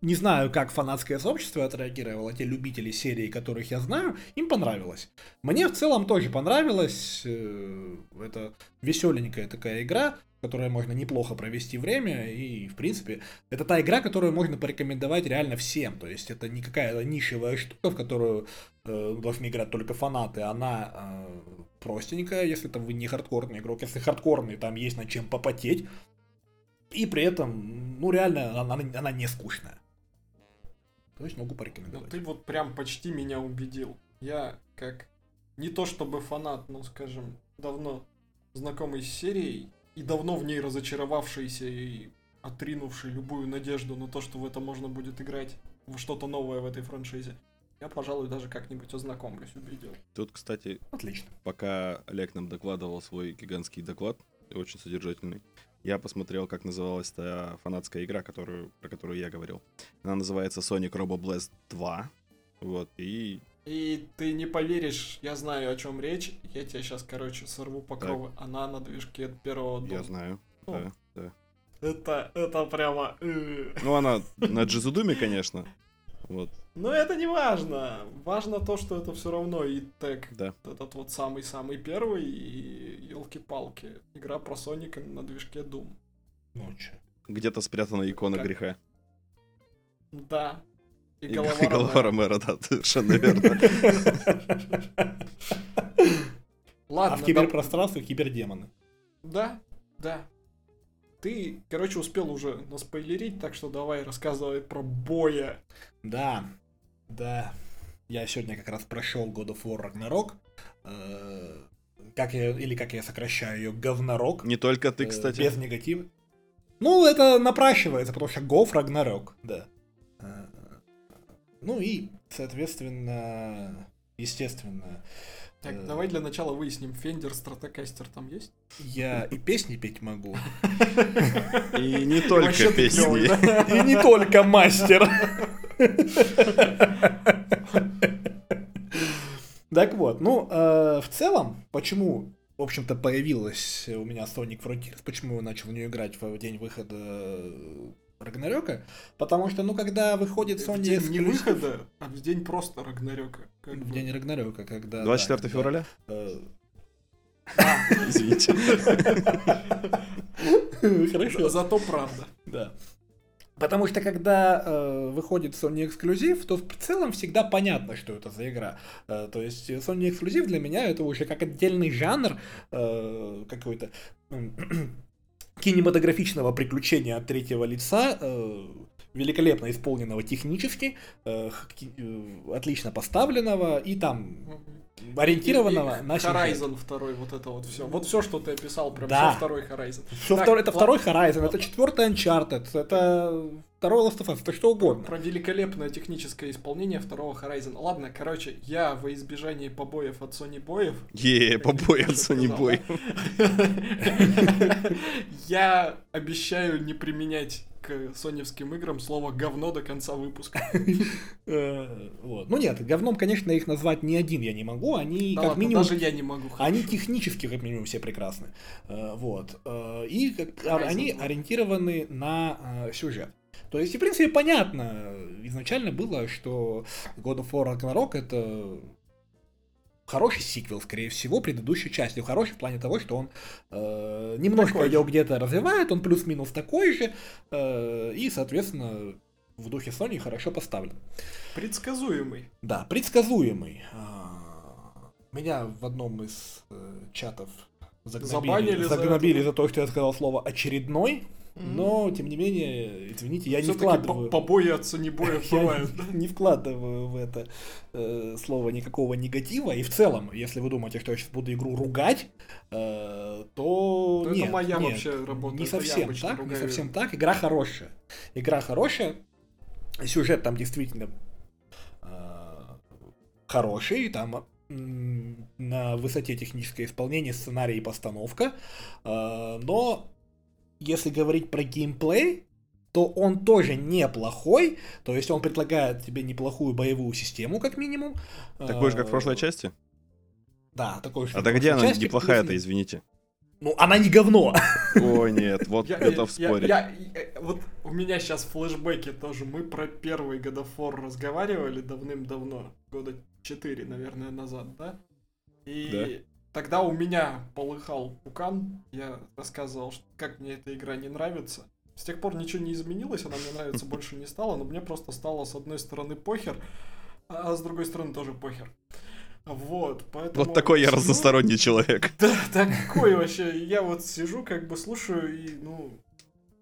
Speaker 2: не знаю, как фанатское сообщество отреагировало, те любители серии, которых я знаю, им понравилось. Мне в целом тоже понравилось. Э, это веселенькая такая игра которой можно неплохо провести время, и, в принципе, это та игра, которую можно порекомендовать реально всем, то есть это не какая-то нишевая штука, в которую э, должны играть только фанаты, она э, простенькая, если там вы не хардкорный игрок, если хардкорный, там есть над чем попотеть, и при этом, ну, реально, она, она не скучная. То есть могу порекомендовать.
Speaker 3: Ну, ты вот прям почти меня убедил. Я как не то чтобы фанат, но, скажем, давно знакомый с серией, и давно в ней разочаровавшийся и отринувший любую надежду на то, что в это можно будет играть в что-то новое в этой франшизе. Я, пожалуй, даже как-нибудь ознакомлюсь, убедил.
Speaker 1: Тут, кстати,
Speaker 2: отлично.
Speaker 1: Пока Олег нам докладывал свой гигантский доклад, очень содержательный, я посмотрел, как называлась та фанатская игра, которую, про которую я говорил. Она называется Sonic Robo Blast 2. Вот, и
Speaker 3: и ты не поверишь, я знаю, о чем речь. Я тебе сейчас, короче, сорву покровы. Так. Она на движке от первого дома.
Speaker 1: Я знаю, ну, да, да.
Speaker 3: Это, это прямо...
Speaker 1: Э. Ну, она на Джизудуме, конечно. Вот.
Speaker 3: Но это не важно. Важно то, что это все равно и тег.
Speaker 1: Да.
Speaker 3: Этот вот самый-самый первый и елки-палки. Игра про Соника на движке Doom.
Speaker 2: Ну чё.
Speaker 1: Где-то спрятана икона как? греха.
Speaker 3: Да.
Speaker 1: И, и голова, и голова Ромера, да, совершенно верно.
Speaker 2: Ладно. А в киберпространстве кибердемоны.
Speaker 3: Да, да. Ты, короче, успел уже наспойлерить, так что давай рассказывай про боя.
Speaker 2: Да, да. Я сегодня как раз прошел God of War Ragnarok. Э, как я, или как я сокращаю ее, говнорок.
Speaker 1: Не только ты, э, кстати.
Speaker 2: Без негатива. Ну, это напрашивается, потому что Гов Рагнарёк, да. Ну и, соответственно, естественно,
Speaker 3: так, э... давай для начала выясним, Fender Stratocaster там есть?
Speaker 2: Я и песни петь могу.
Speaker 1: И не только песни.
Speaker 2: И не только мастер. Так вот, ну, э, в целом, почему, в общем-то, появилась у меня Sonic Frontiers, почему я начал в нее играть в день выхода Рагнарёка, потому что, ну, когда выходит Sony... В
Speaker 3: день не выхода, а в день просто Рагнарёка.
Speaker 2: в бы. день Рагнарёка, когда...
Speaker 1: 24 да, февраля? Э,
Speaker 3: Извините. Хорошо. Зато правда.
Speaker 2: Да. Потому что когда э, выходит Sony эксклюзив, то в целом всегда понятно, что это за игра. Э, то есть Sony эксклюзив для меня это уже как отдельный жанр э, какой-то кинематографичного приключения от третьего лица, э, великолепно исполненного технически, э, э, отлично поставленного и там ориентированного и, и
Speaker 3: на Horizon второй, вот это вот все. Вот все, что ты описал, прям
Speaker 2: да.
Speaker 3: все второй Horizon.
Speaker 2: Все так, втор, это второй Horizon, это четвертый Uncharted, это второй Last of Us, это что угодно.
Speaker 3: Про великолепное техническое исполнение второго Horizon. Ладно, короче, я во избежание побоев от Sony боев...
Speaker 1: Е, побои от Sony боев.
Speaker 3: Я обещаю не применять к соневским играм слово говно до конца выпуска.
Speaker 2: Э, вот. Ну нет, говном, конечно, их назвать ни один я не могу. Они
Speaker 3: да как ладно, минимум. Даже я не могу.
Speaker 2: Они технически, как минимум, все прекрасны. Э, вот. Э, и они ориентированы на сюжет. То есть, в принципе, понятно изначально было, что God of War Ragnarok это хороший сиквел, скорее всего, предыдущей части. Хороший в плане того, что он э, немножко ее где-то развивает, он плюс-минус такой же, э, и, соответственно, в духе Sony хорошо поставлен.
Speaker 3: Предсказуемый.
Speaker 2: Да, предсказуемый. А, меня в одном из э, чатов загнобили, загнобили за, за то, что я сказал слово очередной. Но, тем не менее, извините, я не вкладываю...
Speaker 3: побои от Сонибоев бывают.
Speaker 2: не вкладываю в это э, слово никакого негатива. И в целом, если вы думаете, что я сейчас буду игру ругать, э, то,
Speaker 3: то нет, это моя нет, вообще работа.
Speaker 2: Не совсем так, ругаю. не совсем так. Игра хорошая. Игра хорошая. Сюжет там действительно э, хороший, там на высоте техническое исполнение, сценарий и постановка. Э, но если говорить про геймплей, то он тоже неплохой. То есть он предлагает тебе неплохую боевую систему, как минимум.
Speaker 1: Такой же, как в прошлой э, части?
Speaker 2: Да, такой же.
Speaker 1: А так где она неплохая-то, извините?
Speaker 2: Ну, она не говно.
Speaker 1: Ой, нет, вот это в споре.
Speaker 3: Э, вот у меня сейчас флешбеки тоже. Мы про первый God of War разговаривали давным-давно, года 4, наверное, назад, да? И Тогда у меня полыхал пукан, я рассказывал, как мне эта игра не нравится. С тех пор ничего не изменилось, она мне нравится больше не стала, но мне просто стало с одной стороны похер, а с другой стороны тоже похер. Вот, поэтому...
Speaker 1: Вот такой я разносторонний человек.
Speaker 3: Да, такой вообще. Я вот сижу, как бы слушаю, и, ну,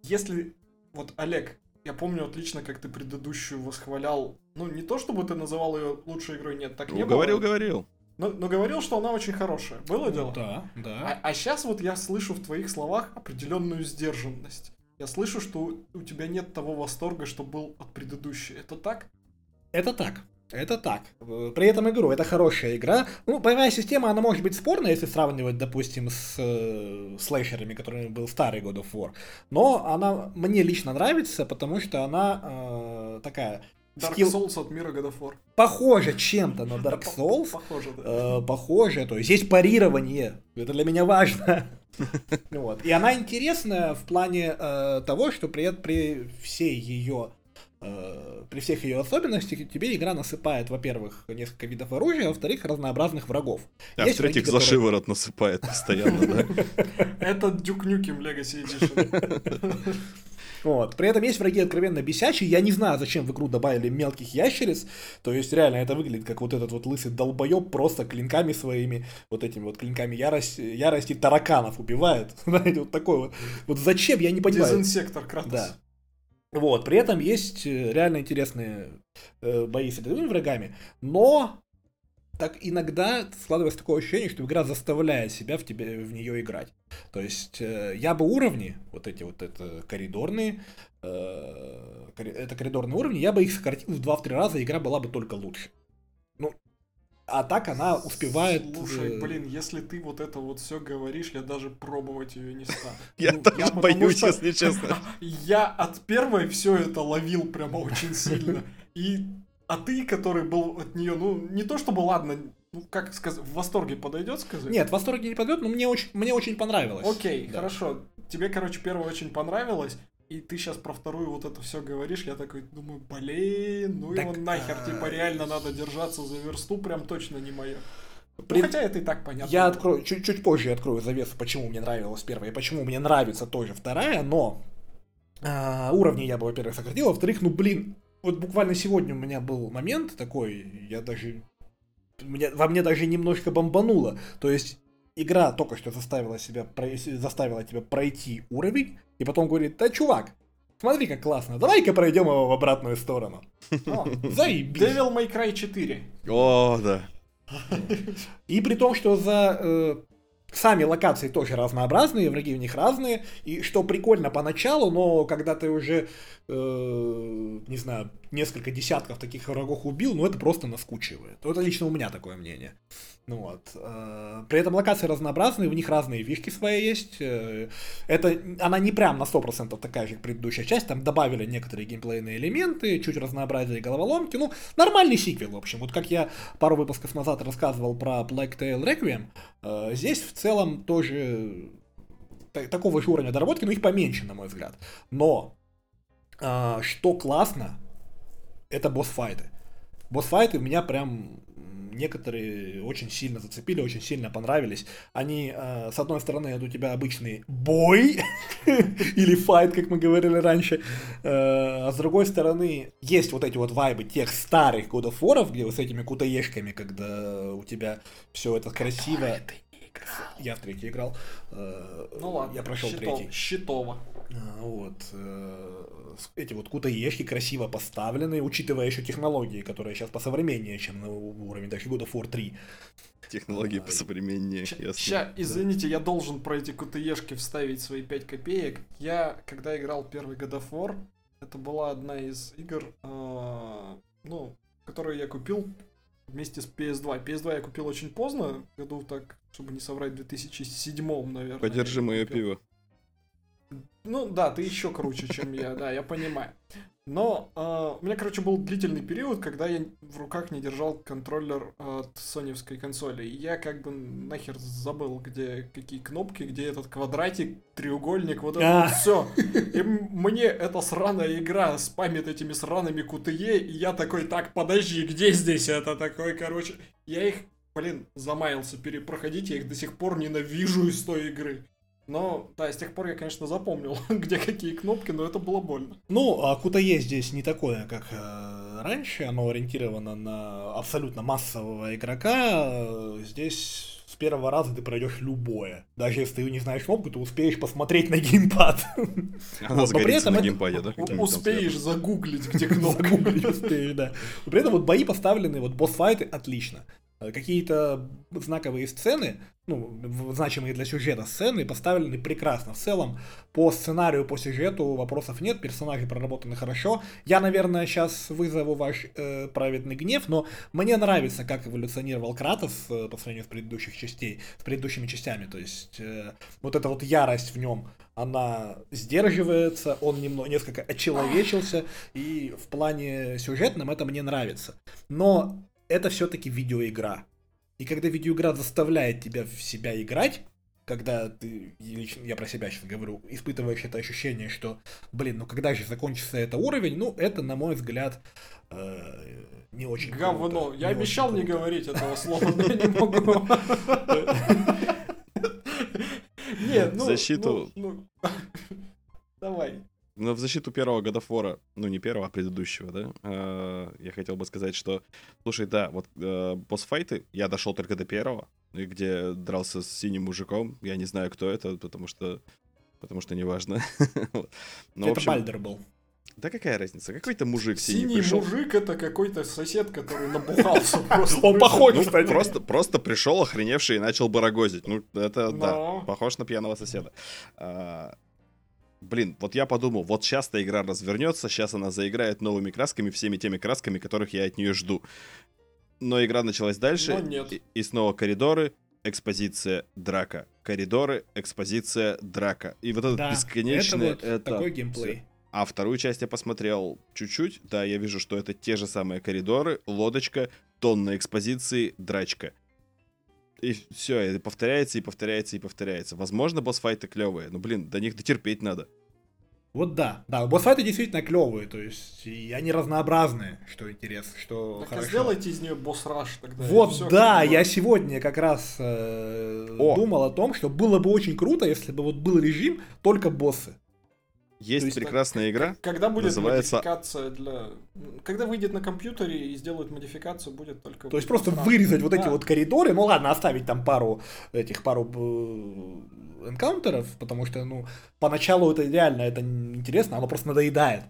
Speaker 3: если... Вот, Олег, я помню отлично, как ты предыдущую восхвалял. Ну, не то, чтобы ты называл ее лучшей игрой, нет, так ну, не
Speaker 1: говорил,
Speaker 3: было.
Speaker 1: Говорил, говорил.
Speaker 3: Но, но говорил, что она очень хорошая. Было дело?
Speaker 2: Да, да.
Speaker 3: А, а сейчас вот я слышу в твоих словах определенную сдержанность. Я слышу, что у тебя нет того восторга, что был от предыдущей. Это так?
Speaker 2: Это так. Это так. При этом игру, это хорошая игра. Ну, боевая система, она может быть спорная, если сравнивать, допустим, с э, слэшерами, которыми был старый God of War. Но она мне лично нравится, потому что она э, такая
Speaker 3: Dark скилл... Souls от мира God of War.
Speaker 2: Похоже чем-то на Dark Souls.
Speaker 3: Похоже, да.
Speaker 2: Э, похоже, то есть есть парирование. Это для меня важно. вот. И она интересная в плане э, того, что при, при всей ее э, при всех ее особенностях тебе игра насыпает, во-первых, несколько видов оружия, а во-вторых, разнообразных врагов.
Speaker 1: А в-третьих, за шиворот насыпает постоянно, да?
Speaker 3: Это Duke Nukem Legacy Edition.
Speaker 2: Вот. При этом есть враги откровенно бесячие. Я не знаю, зачем в игру добавили мелких ящериц. То есть, реально, это выглядит как вот этот вот лысый долбоеб просто клинками своими, вот этими вот клинками ярости, ярости тараканов убивает. Знаете, вот такой вот. Вот зачем, я не понимаю.
Speaker 3: Дезинсектор Кратос.
Speaker 2: Да. Вот, при этом есть э, реально интересные э, бои с рядовыми врагами, но так иногда складывается такое ощущение, что игра заставляет себя в, тебе, в нее играть. То есть э, я бы уровни, вот эти вот это коридорные, э, это коридорные уровни, я бы их сократил в 2-3 раза, игра была бы только лучше. Ну, а так она успевает...
Speaker 3: Слушай, э... блин, если ты вот это вот все говоришь, я даже пробовать ее не стану.
Speaker 1: Я ну, тоже боюсь, если честно.
Speaker 3: Я от первой все это ловил прямо очень сильно. И а ты, который был от нее, ну, не то чтобы ладно, ну, как сказать, в восторге подойдет сказать?
Speaker 2: Нет, в восторге не подойдет, но мне очень, мне очень понравилось.
Speaker 3: Окей, да. хорошо. Тебе, короче, первое очень понравилось, и ты сейчас про вторую вот это все говоришь, я такой думаю, блин, ну так, его нахер, а... типа реально надо держаться за версту, прям точно не мое. При... Ну, хотя это и так понятно.
Speaker 2: Я открою, чуть, чуть позже я открою завесу, почему мне нравилась первая и почему мне нравится тоже вторая, но а, уровни я бы, во-первых, сократил, во-вторых, ну блин, вот буквально сегодня у меня был момент такой, я даже... Меня, во мне даже немножко бомбануло. То есть игра только что заставила себя заставила тебя пройти уровень, и потом говорит, да, чувак, смотри, как классно, давай-ка пройдем его в обратную сторону.
Speaker 3: О, заебись. Devil May Cry 4.
Speaker 1: О, да.
Speaker 2: И при том, что за э, Сами локации тоже разнообразные, враги в них разные, и что прикольно поначалу, но когда ты уже, э, не знаю, несколько десятков таких врагов убил, ну это просто наскучивает. Это лично у меня такое мнение. Ну вот. Э, при этом локации разнообразные, в них разные вишки свои есть. Э, это, она не прям на 100% такая как предыдущая часть. Там добавили некоторые геймплейные элементы, чуть разнообразили головоломки. Ну, нормальный сиквел, в общем. Вот как я пару выпусков назад рассказывал про Black Tail Requiem, э, здесь в целом тоже такого же уровня доработки, но их поменьше, на мой взгляд. Но что классно, это босс-файты. Босс-файты меня прям некоторые очень сильно зацепили, очень сильно понравились. Они, э, с одной стороны, это у тебя обычный бой или файт, как мы говорили раньше, э, а с другой стороны, есть вот эти вот вайбы тех старых God of War, где вот с этими кутаешками, когда у тебя все это красиво. Я в третий играл.
Speaker 3: Э, ну ладно,
Speaker 2: я прошел третий.
Speaker 3: Щитово.
Speaker 2: А, вот. Эти вот кутаешки красиво поставлены, учитывая еще технологии, которые сейчас посовременнее, чем на уровне даже года of 3.
Speaker 1: Технологии посовременнее,
Speaker 3: ясно. Сейчас, извините, я должен про эти кутаешки вставить свои 5 копеек. Я, когда играл первый God of War, это была одна из игр, э, ну, которую я купил вместе с PS2. PS2 я купил очень поздно, году так, чтобы не соврать, в 2007, наверное.
Speaker 1: Подержи мое пиво.
Speaker 3: Ну да, ты еще круче, чем я, да, я понимаю. Но э, у меня, короче, был длительный период, когда я в руках не держал контроллер от соневской консоли. И я как бы нахер забыл, где какие кнопки, где этот квадратик, треугольник, вот это вот все. И мне эта сраная игра спамит этими сраными QTE, и я такой, так, подожди, где здесь это такой, короче. Я их, блин, замаялся перепроходить, я их до сих пор ненавижу из той игры. Но, да, с тех пор я, конечно, запомнил, где какие кнопки, но это было больно.
Speaker 2: Ну, а QTE здесь не такое, как э, раньше, оно ориентировано на абсолютно массового игрока. Здесь с первого раза ты пройдешь любое. Даже если ты не знаешь кнопку, ты успеешь посмотреть на геймпад.
Speaker 1: Она загорится на геймпаде, да?
Speaker 3: Успеешь загуглить, где кнопка. Загуглить
Speaker 2: успеешь, да. При этом вот бои поставлены, вот босс-файты отлично. Э, какие-то знаковые сцены, ну, значимые для сюжета сцены, поставлены прекрасно. В целом, по сценарию, по сюжету вопросов нет, персонажи проработаны хорошо. Я, наверное, сейчас вызову ваш э, праведный гнев, но мне нравится, как эволюционировал Кратос э, по сравнению с предыдущих частей, с предыдущими частями. То есть, э, вот эта вот ярость в нем, она сдерживается, он немного, несколько очеловечился, и в плане сюжетном это мне нравится. Но это все-таки видеоигра. И когда видеоигра заставляет тебя в себя играть, когда ты, я про себя сейчас говорю, испытываешь это ощущение, что, блин, ну когда же закончится это уровень, ну это, на мой взгляд, э, не очень
Speaker 3: Говно. Круто, я не обещал не говорить этого слова, но я не могу.
Speaker 1: Нет, ну... Защиту...
Speaker 3: Ну, ну, давай.
Speaker 1: Но в защиту первого годофора, ну не первого, а предыдущего, да, э, я хотел бы сказать, что, слушай, да, вот э, босс-файты, я дошел только до первого, где дрался с синим мужиком, я не знаю, кто это, потому что, потому что неважно.
Speaker 2: Но, это общем, Бальдер был.
Speaker 1: Да какая разница? Какой-то мужик синий,
Speaker 3: синий пришел. мужик это какой-то сосед, который набухался просто.
Speaker 2: Он похож,
Speaker 1: ну, Просто, просто пришел охреневший и начал барагозить. Ну, это, да, похож на пьяного соседа. Блин, вот я подумал, вот сейчас-то игра развернется, сейчас она заиграет новыми красками, всеми теми красками, которых я от нее жду. Но игра началась дальше, и, и снова коридоры, экспозиция, драка. Коридоры, экспозиция, драка. И вот этот да, бесконечный...
Speaker 2: Это вот это... такой геймплей.
Speaker 1: А вторую часть я посмотрел чуть-чуть. Да, я вижу, что это те же самые коридоры, лодочка, тонна экспозиции, драчка. И все, это повторяется и повторяется и повторяется. Возможно, босс-файты клевые, но, блин, до них дотерпеть надо.
Speaker 2: Вот да, да, босс-файты действительно клевые, то есть и они разнообразные, что интересно, что
Speaker 3: так хорошо. сделайте из нее босс-раш тогда.
Speaker 2: Вот все, да, я сегодня как раз э, думал о том, что было бы очень круто, если бы вот был режим только боссы.
Speaker 1: Есть, есть прекрасная так, игра.
Speaker 3: Когда будет называется... модификация для. Когда выйдет на компьютере и сделают модификацию, будет только.
Speaker 2: То есть просто вырезать вот да. эти вот коридоры, ну ладно, оставить там пару этих пару э, энкаунтеров, потому что, ну, поначалу это реально это интересно, оно просто надоедает.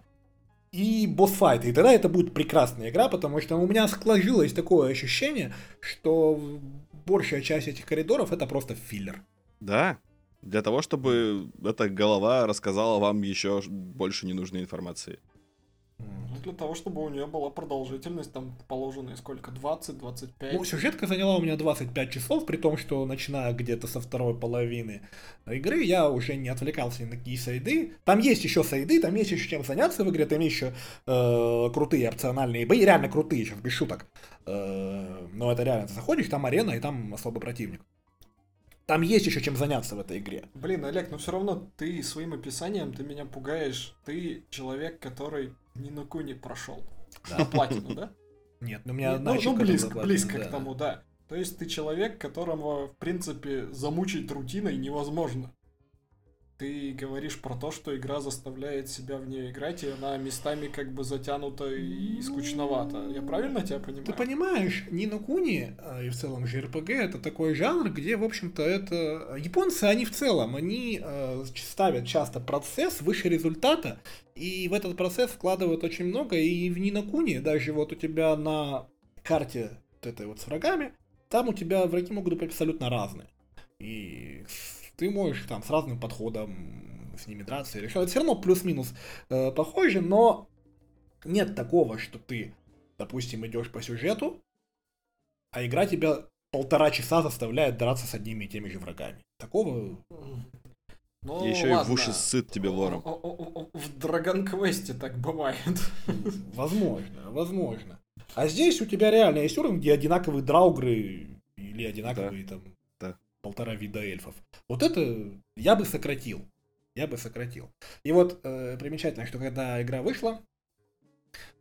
Speaker 2: И босс-файт. И тогда это будет прекрасная игра, потому что у меня сложилось такое ощущение, что большая часть этих коридоров это просто филлер.
Speaker 1: Да, для того, чтобы эта голова рассказала вам еще больше ненужной информации.
Speaker 3: Ну, для того, чтобы у нее была продолжительность, там положенная сколько, 20-25?
Speaker 2: Ну, сюжетка заняла у меня 25 часов, при том, что начиная где-то со второй половины игры, я уже не отвлекался ни на какие сайды. Там есть еще сайды, там есть еще чем заняться в игре, там есть еще э, крутые опциональные бои, реально крутые, сейчас без шуток. Э, но это реально, ты заходишь, там арена, и там особый противник. Там есть еще чем заняться в этой игре.
Speaker 3: Блин, Олег, но все равно ты своим описанием, ты меня пугаешь. Ты человек, который ни на не прошел. Да. На платину, да?
Speaker 2: Нет, ну у меня
Speaker 3: ну, ну, близко, близко к тому, да. То есть ты человек, которого, в принципе, замучить рутиной невозможно ты говоришь про то, что игра заставляет себя в нее играть, и она местами как бы затянута и скучновата. Я правильно тебя понимаю?
Speaker 2: Ты понимаешь, Нина Куни а, и в целом же РПГ это такой жанр, где, в общем-то, это... Японцы, они в целом, они э, ставят часто процесс выше результата, и в этот процесс вкладывают очень много, и в Нина Куни, даже вот у тебя на карте вот этой вот с врагами, там у тебя враги могут быть абсолютно разные. И ты можешь там с разным подходом с ними драться или что. Это все равно плюс-минус э, похоже, но нет такого, что ты, допустим, идешь по сюжету, а игра тебя полтора часа заставляет драться с одними и теми же врагами. Такого...
Speaker 1: Ну, Еще ладно. и в уши сыт тебе лором.
Speaker 3: В Dragon Quest так бывает.
Speaker 2: Возможно, возможно. А здесь у тебя реально есть уровень, где одинаковые драугры или одинаковые да. там полтора вида эльфов. Вот это я бы сократил. Я бы сократил. И вот э, примечательно, что когда игра вышла,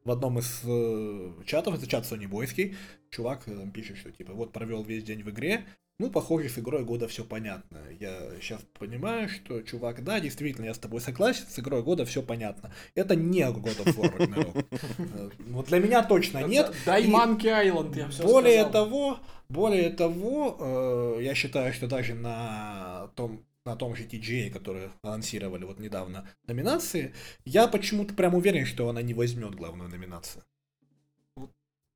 Speaker 2: в одном из э, чатов, это чат Sony Бойский, чувак э, пишет, что типа вот провел весь день в игре, ну, похоже, с игрой года все понятно. Я сейчас понимаю, что, чувак, да, действительно, я с тобой согласен, с игрой года все понятно. Это не God of War. Э, вот для меня точно нет.
Speaker 3: Дай Monkey Island, я все
Speaker 2: Более того, более того, э, я считаю, что даже на том на том же TGA, который анонсировали вот недавно номинации, я почему-то прям уверен, что она не возьмет главную номинацию.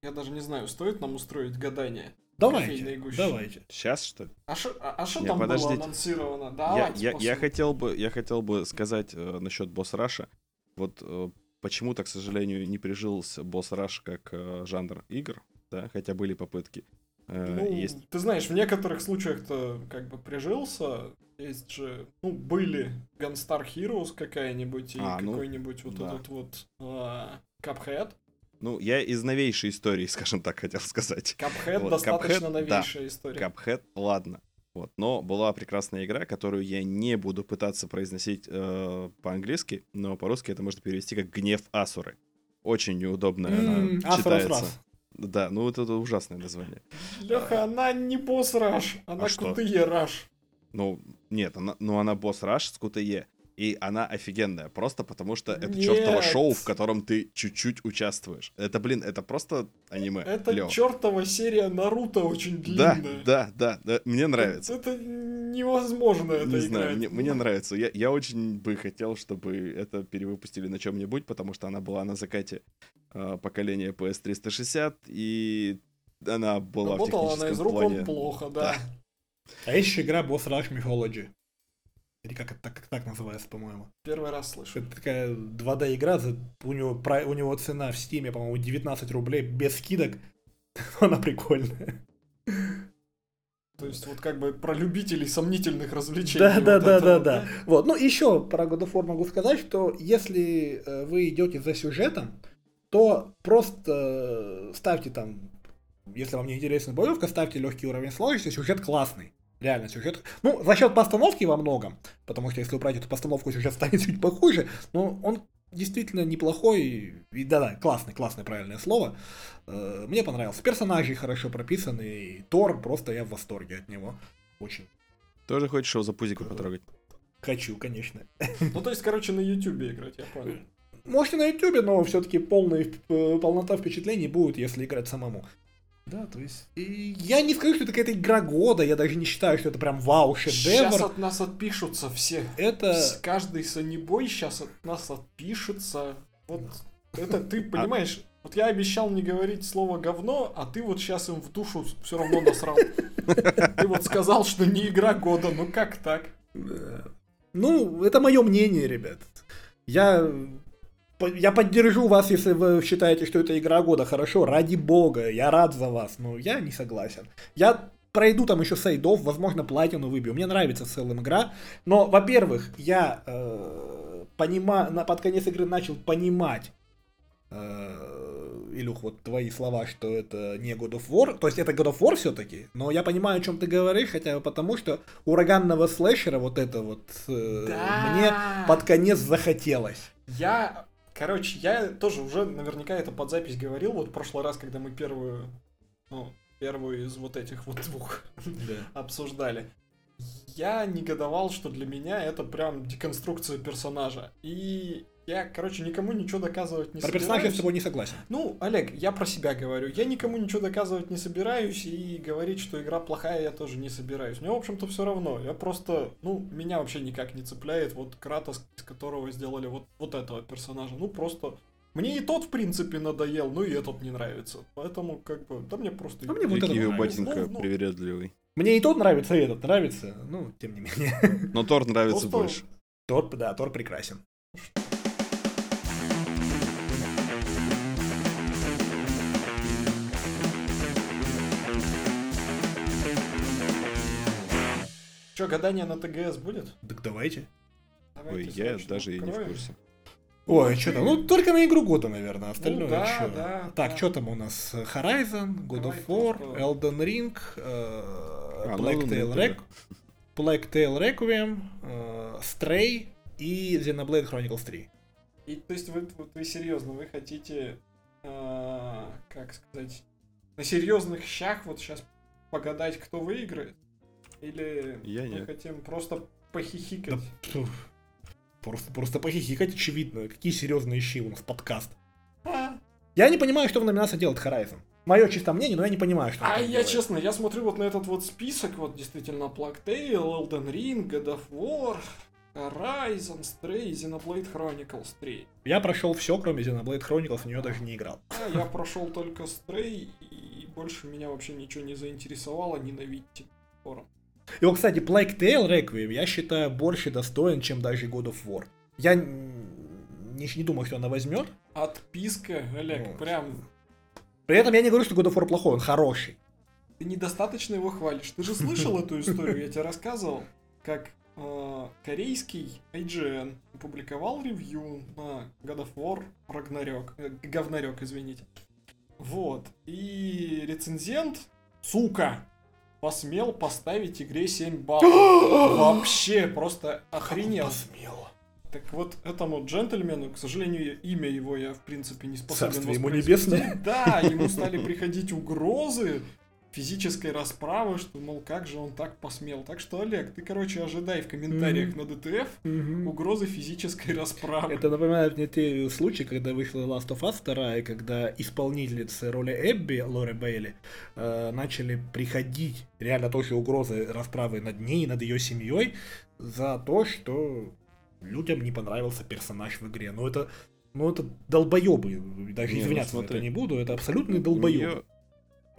Speaker 3: Я даже не знаю, стоит нам устроить гадание.
Speaker 2: Давайте, давайте.
Speaker 1: Сейчас что ли?
Speaker 3: А что а, а там подождите. было анонсировано?
Speaker 1: Давайте я, я, я, хотел бы, я хотел бы сказать э, насчет босс Раша. Вот э, почему-то, к сожалению, не прижился босс Раш как э, жанр игр, да, хотя были попытки.
Speaker 3: Э, ну, есть... Ты знаешь, в некоторых случаях-то как бы прижился. Есть же, ну, были Gunstar Heroes какая-нибудь и а, ну, какой-нибудь вот да. этот вот э, Cuphead.
Speaker 1: Ну, я из новейшей истории, скажем так, хотел сказать.
Speaker 3: Капхед вот, достаточно Cuphead, новейшая да, история.
Speaker 1: Капхед, ладно. Вот. Но была прекрасная игра, которую я не буду пытаться произносить э, по-английски, но по-русски это можно перевести как «Гнев Асуры». Очень неудобно mm, она читается. Да, ну вот это ужасное название.
Speaker 3: Леха, она не босс раш, она а QTE раш.
Speaker 1: Ну, нет, она, ну она босс раш с QTE и она офигенная, просто потому что это Нет. чертово шоу, в котором ты чуть-чуть участвуешь. Это, блин, это просто аниме.
Speaker 3: Это Лё. чертова серия Наруто очень длинная.
Speaker 1: Да, да, да, да мне нравится.
Speaker 3: Это, это невозможно это Не играть. знаю,
Speaker 1: мне, мне нравится. Я, я очень бы хотел, чтобы это перевыпустили на чем-нибудь, потому что она была на закате э, поколения PS360, и она была
Speaker 3: Работала
Speaker 1: в техническом
Speaker 3: она из рук плане... плохо, да. да.
Speaker 2: А есть еще игра Boss Rush Mythology. Или как это так, так называется, по-моему.
Speaker 3: Первый раз слышу.
Speaker 2: Это такая 2D игра, за, у, него, у него цена в стиме, по-моему, 19 рублей без скидок. Она прикольная.
Speaker 3: То есть вот как бы про любителей сомнительных развлечений.
Speaker 2: Да, вот да, да, да, да. Вот. Ну, еще про God of War могу сказать, что если э, вы идете за сюжетом, то просто ставьте там, если вам не интересна боевка, ставьте легкий уровень сложности, сюжет классный. Реально, сюжет... Ну, за счет постановки во многом, потому что если убрать эту постановку, сюжет станет чуть похуже, но он действительно неплохой, и да-да, классный, классное правильное слово. Э, мне понравился. Персонажи хорошо прописаны, и Тор, просто я в восторге от него. Очень.
Speaker 1: Тоже хочешь его за пузику потрогать?
Speaker 2: Хочу, конечно.
Speaker 3: Ну, то есть, короче, на Ютубе играть, я понял.
Speaker 2: Можете на Ютубе, но все-таки полный, э, полнота впечатлений будет, если играть самому. Да, то есть... И я не скажу, что это какая-то игра года, я даже не считаю, что это прям вау, шедевр.
Speaker 3: Сейчас от нас отпишутся все.
Speaker 2: Это...
Speaker 3: Каждый санибой сейчас от нас отпишется. Вот это ты а понимаешь, вот я обещал не говорить слово говно, а ты вот сейчас им в душу все равно насрал. Ты вот сказал, что не игра года, ну как так?
Speaker 2: Ну, это мое мнение, ребят. Я я поддержу вас, если вы считаете, что это игра года. Хорошо, ради бога, я рад за вас, но я не согласен. Я пройду там еще сейдов, возможно, платину выбью. Мне нравится в целом игра. Но, во-первых, я э, понима... под конец игры начал понимать, э, Илюх, вот твои слова, что это не God of War. То есть это God of War все-таки, но я понимаю, о чем ты говоришь, хотя бы потому, что ураганного слэшера вот это вот э, да. мне под конец захотелось.
Speaker 3: Я Короче, я тоже уже наверняка это под запись говорил, вот в прошлый раз, когда мы первую, ну, первую из вот этих вот двух обсуждали. Я негодовал, что для меня это прям деконструкция персонажа. И я, короче, никому ничего доказывать не
Speaker 2: про собираюсь. Про персонажа я с тобой не согласен.
Speaker 3: Ну, Олег, я про себя говорю. Я никому ничего доказывать не собираюсь, и говорить, что игра плохая, я тоже не собираюсь. Мне, в общем-то, все равно. Я просто, ну, меня вообще никак не цепляет вот Кратос, с которого сделали вот, вот этого персонажа. Ну, просто мне и тот, в принципе, надоел, ну и этот не нравится. Поэтому, как бы, да мне просто... А
Speaker 1: мне вот этот ботинка ну, ну, привередливый.
Speaker 2: Мне и тот нравится, и этот нравится, ну, тем не менее.
Speaker 1: Но Тор нравится просто... больше.
Speaker 2: Тор, да, Тор прекрасен.
Speaker 3: Что, гадание на ТГС будет?
Speaker 2: Так давайте.
Speaker 1: давайте Ой, я даже и не в курсе.
Speaker 2: Ой, что там? Ну, только на игру года, наверное, ну остальное ну, да, что? Да, так, да. что там у нас? Horizon, God Давай of War, Elden Ring, э, а, Black, ну, Tail Rec... Black Tail Requiem, э, Stray и Xenoblade Chronicles 3.
Speaker 3: И, то есть вы, вот вы серьезно, вы хотите, э, как сказать, на серьезных щах вот сейчас погадать, кто выиграет? Или
Speaker 1: Я
Speaker 3: мы
Speaker 1: нет.
Speaker 3: хотим просто похихикать? Да,
Speaker 2: просто, просто похихикать, очевидно. Какие серьезные щи у нас подкаст. А? Я не понимаю, что в номинации делает Horizon. Мое чисто мнение, но я не понимаю, что
Speaker 3: А я делает. честно, я смотрю вот на этот вот список, вот действительно Plague Tale, Elden Ring, God of War, Horizon, Stray, Xenoblade Chronicles 3.
Speaker 2: Я прошел все, кроме Xenoblade Chronicles, в нее даже не играл.
Speaker 3: А, я прошел только Stray, и больше меня вообще ничего не заинтересовало, ненавидьте форум.
Speaker 2: И вот, кстати, Plague Tale Requiem я считаю больше достоин, чем даже God of War. Я не, не думаю, что она возьмет.
Speaker 3: Отписка, Олег, вот. прям...
Speaker 2: При этом я не говорю, что God of War плохой, он хороший.
Speaker 3: Ты недостаточно его хвалишь. Ты же слышал эту историю, я тебе рассказывал, как э, корейский IGN опубликовал ревью на God of War Ragnarok, э, говнарек, извините. Вот. И рецензент, сука, посмел поставить игре 7 баллов. Вообще, просто охренел.
Speaker 2: Посмел.
Speaker 3: Так вот, этому джентльмену, к сожалению, имя его я, в принципе, не способен
Speaker 2: Царствие ему небесное.
Speaker 3: Да, ему стали приходить угрозы физической расправы, что, мол, как же он так посмел. Так что, Олег, ты, короче, ожидай в комментариях на ДТФ угрозы физической расправы.
Speaker 2: Это напоминает мне те случаи, когда вышла Last of Us 2, когда исполнительницы роли Эбби, Лори Бейли, э, начали приходить реально тоже угрозы расправы над ней, над ее семьей за то, что людям не понравился персонаж в игре. Ну это, ну это долбоебы. Даже не, ну извиняться ну, это не буду, это абсолютные долбоебы.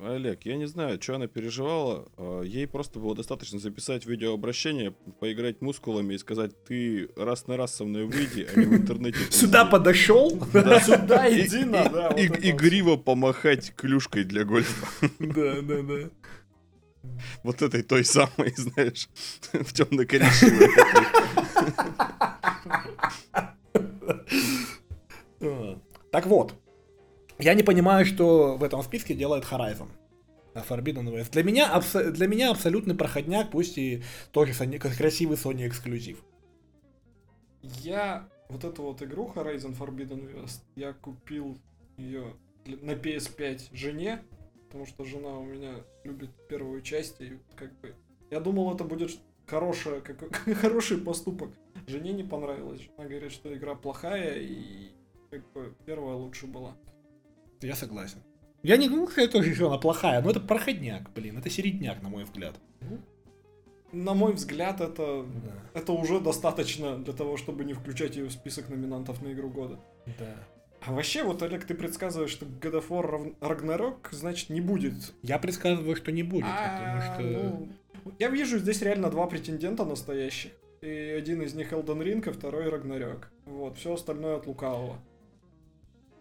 Speaker 1: Олег, я не знаю, что она переживала. А, ей просто было достаточно записать видеообращение, поиграть мускулами и сказать, ты раз на раз со мной выйди, а не в интернете.
Speaker 2: Сюда подошел?
Speaker 3: Сюда иди на.
Speaker 1: И гриво помахать клюшкой для гольфа.
Speaker 2: Да, да, да.
Speaker 1: Вот этой той самой, знаешь, в темно-коричневой.
Speaker 2: Так вот, я не понимаю, что в этом списке делает Horizon. Forbidden West. Для меня, абс- для меня абсолютный проходняк, пусть и тоже Sony, красивый Sony эксклюзив.
Speaker 3: Я вот эту вот игру Horizon Forbidden West, я купил ее на PS5 жене, потому что жена у меня любит первую часть, и как бы я думал, это будет хорошая, как, хороший поступок. Жене не понравилось. Жена говорит, что игра плохая, и как бы первая лучше была.
Speaker 2: Я согласен. Я не думаю, что она плохая, но это проходняк, блин, это середняк, на мой взгляд.
Speaker 3: На мой взгляд, это, да. это уже достаточно для того, чтобы не включать ее в список номинантов на игру года.
Speaker 2: Да.
Speaker 3: А вообще, вот, Олег, ты предсказываешь, что God of War Ragnarok, значит, не будет.
Speaker 2: Я предсказываю, что не будет, а, потому что...
Speaker 3: Ну, я вижу здесь реально два претендента настоящих. И один из них Elden Ring, а второй Ragnarok. Вот, все остальное от лукавого.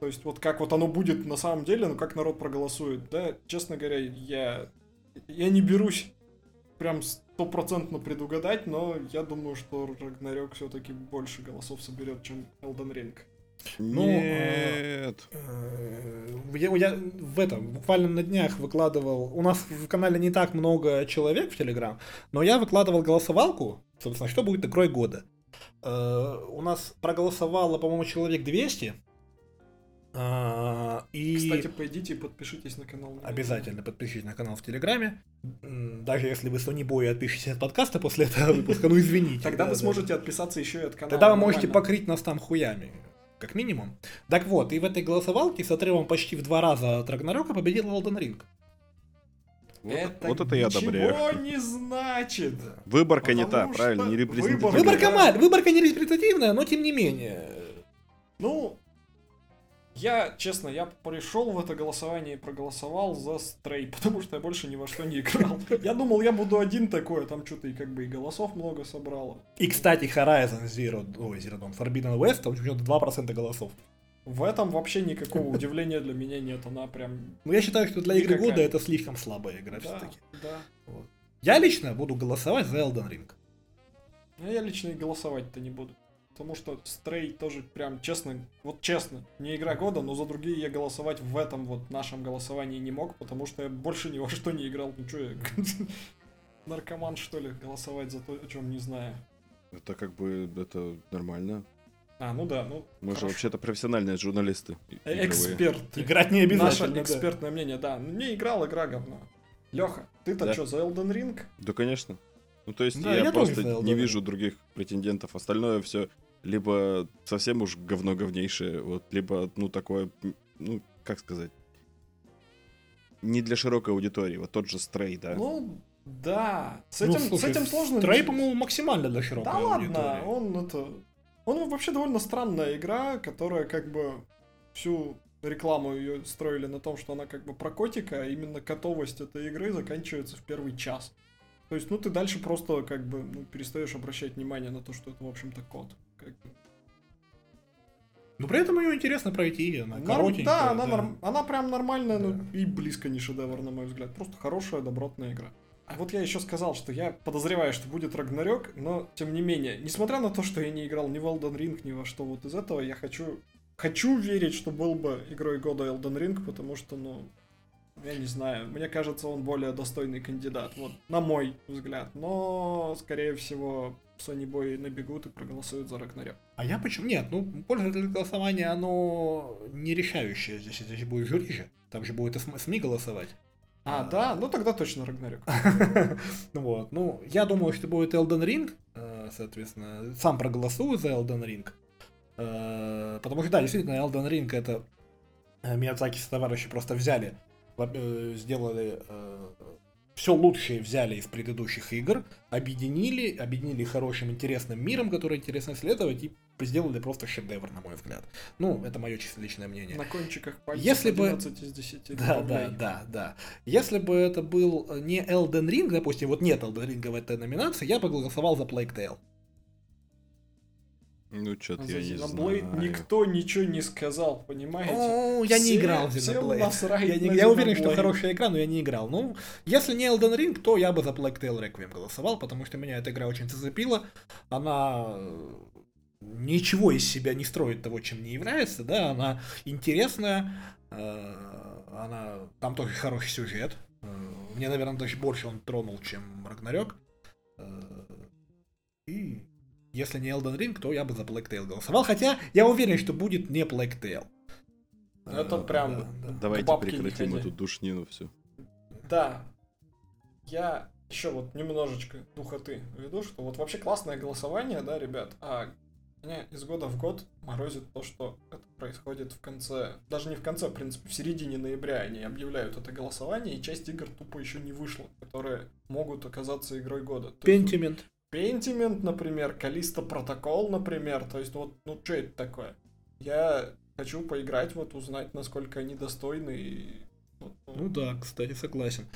Speaker 3: То есть вот как вот оно будет на самом деле, ну как народ проголосует, да, честно говоря, я, я не берусь прям стопроцентно предугадать, но я думаю, что Рагнарёк все-таки больше голосов соберет, чем Elden Ring.
Speaker 1: Ну, Нет.
Speaker 2: Э, я, я в этом буквально на днях выкладывал. У нас в канале не так много человек в Телеграм, но я выкладывал голосовалку, собственно, что будет игрой года. Э, у нас проголосовало, по-моему, человек 200. А, и...
Speaker 3: Кстати, пойдите и подпишитесь на канал.
Speaker 2: Обязательно подпишитесь на канал в Телеграме. Даже если вы Sony Boy отпишетесь от подкаста после этого выпуска, ну извините.
Speaker 3: Тогда вы сможете отписаться еще и от канала.
Speaker 2: Тогда вы можете покрыть нас там хуями. Как минимум. Так вот, и в этой голосовалке с отрывом почти в два раза от Рагнарёка победил Elden Ring.
Speaker 1: Вот это, вот это я одобряю.
Speaker 3: Ничего не значит.
Speaker 1: Выборка не та, правильно, не репрезентативная.
Speaker 2: Выборка, выборка не репрезентативная, но тем не менее.
Speaker 3: Ну, я, честно, я пришел в это голосование и проголосовал за стрей, потому что я больше ни во что не играл. Я думал, я буду один такой, а там что-то и как бы и голосов много собрало.
Speaker 2: И, кстати, Horizon Zero, ой, Zero Dawn, Forbidden West, там почему-то 2% голосов.
Speaker 3: В этом вообще никакого удивления для меня нет, она прям...
Speaker 2: Ну, я считаю, что для игры года это слишком слабая игра все-таки. Да, вот. Я лично буду голосовать за Elden Ring.
Speaker 3: А я лично и голосовать-то не буду потому что Стрей тоже прям честно, вот честно, не игра года, но за другие я голосовать в этом вот нашем голосовании не мог, потому что я больше ни во что не играл. Ну что я, наркоман что ли, голосовать за то, о чем не знаю.
Speaker 1: Это как бы, это нормально.
Speaker 3: А, ну да, ну.
Speaker 1: Мы хорошо. же вообще-то профессиональные журналисты.
Speaker 3: Э, эксперт.
Speaker 2: Играть не обязательно.
Speaker 3: Наше экспертное мнение, да. Не играл, игра говно. Леха, ты-то да. что, за Elden Ring?
Speaker 1: Да, конечно. Ну, то есть да, я, я просто не вижу других претендентов. Остальное все либо совсем уж говно говнейшее, вот, либо, ну, такое, ну, как сказать, не для широкой аудитории, вот тот же Стрей, да?
Speaker 3: Ну, да, с этим, ну, слушай, с этим сложно...
Speaker 2: Стрей, по-моему, максимально для широкой
Speaker 3: да
Speaker 2: аудитории.
Speaker 3: Да ладно, он это... Он вообще довольно странная игра, которая как бы всю рекламу ее строили на том, что она как бы про котика, а именно котовость этой игры заканчивается в первый час. То есть, ну, ты дальше просто как бы ну, перестаешь обращать внимание на то, что это, в общем-то, кот.
Speaker 2: Но при этом ее интересно пройти, она Норм, коротенькая.
Speaker 3: Да, она, да. Норм, она прям нормальная, да. ну и близко не шедевр, на мой взгляд. Просто хорошая, добротная игра. А вот я еще сказал, что я подозреваю, что будет Рагнарёк, но тем не менее, несмотря на то, что я не играл ни в Elden Ring, ни во что вот из этого, я хочу, хочу верить, что был бы игрой года Elden Ring, потому что, ну, я не знаю, мне кажется, он более достойный кандидат, вот, на мой взгляд. Но, скорее всего, Sony Boy набегут и проголосуют за Рагнарёк.
Speaker 2: А я почему? Нет, ну, пользовательское голосование, оно не решающее. Здесь, здесь будет жюри же. Там же будет СМИ голосовать.
Speaker 3: А, да? Ну тогда точно Рагнарёк.
Speaker 2: Вот. Ну, я думаю, что будет Elden Ring, э, соответственно. Сам проголосую за Elden Ring. Э, потому что, да, действительно, Elden Ring это э, Миядзаки с товарищи просто взяли, сделали все лучшее взяли из предыдущих игр, объединили, объединили хорошим, интересным миром, который интересно исследовать, и сделали просто шедевр, на мой взгляд. Ну, это мое чисто личное мнение.
Speaker 3: На кончиках пальцев
Speaker 2: Если бы...
Speaker 3: из 10.
Speaker 2: Да, да, да, да. Если бы это был не Elden Ring, допустим, вот нет Elden Ring в этой номинации, я бы голосовал за Plague Tale.
Speaker 1: Ну, что-то я не
Speaker 3: знаю. никто ничего не сказал, понимаете?
Speaker 2: О, я не играл в Xenoblade. Я, не, я уверен, что хорошая игра, но я не играл. Ну, если не Elden Ring, то я бы за Black Tail Requiem голосовал, потому что меня эта игра очень зацепила. Она э, ничего из себя не строит того, чем не является, да, она интересная, э, она, там тоже хороший сюжет. Э, мне, наверное, даже больше он тронул, чем Рагнарёк. И если не Elden Ring, то я бы за Black Tail голосовал. Хотя я уверен, что будет не Black Tail.
Speaker 3: Это а, прям... Да,
Speaker 1: да. Давайте прекратим эту душнину все.
Speaker 3: Да. Я еще вот немножечко духоты веду, что вот вообще классное голосование, да, ребят, а меня из года в год морозит то, что это происходит в конце, даже не в конце, в принципе, в середине ноября они объявляют это голосование, и часть игр тупо еще не вышла, которые могут оказаться игрой года.
Speaker 2: Пентимент.
Speaker 3: Pentiment, например, Калиста Протокол, например. То есть, вот, ну, что это такое? Я хочу поиграть, вот, узнать, насколько они достойны. И,
Speaker 2: ну. ну да, кстати, согласен.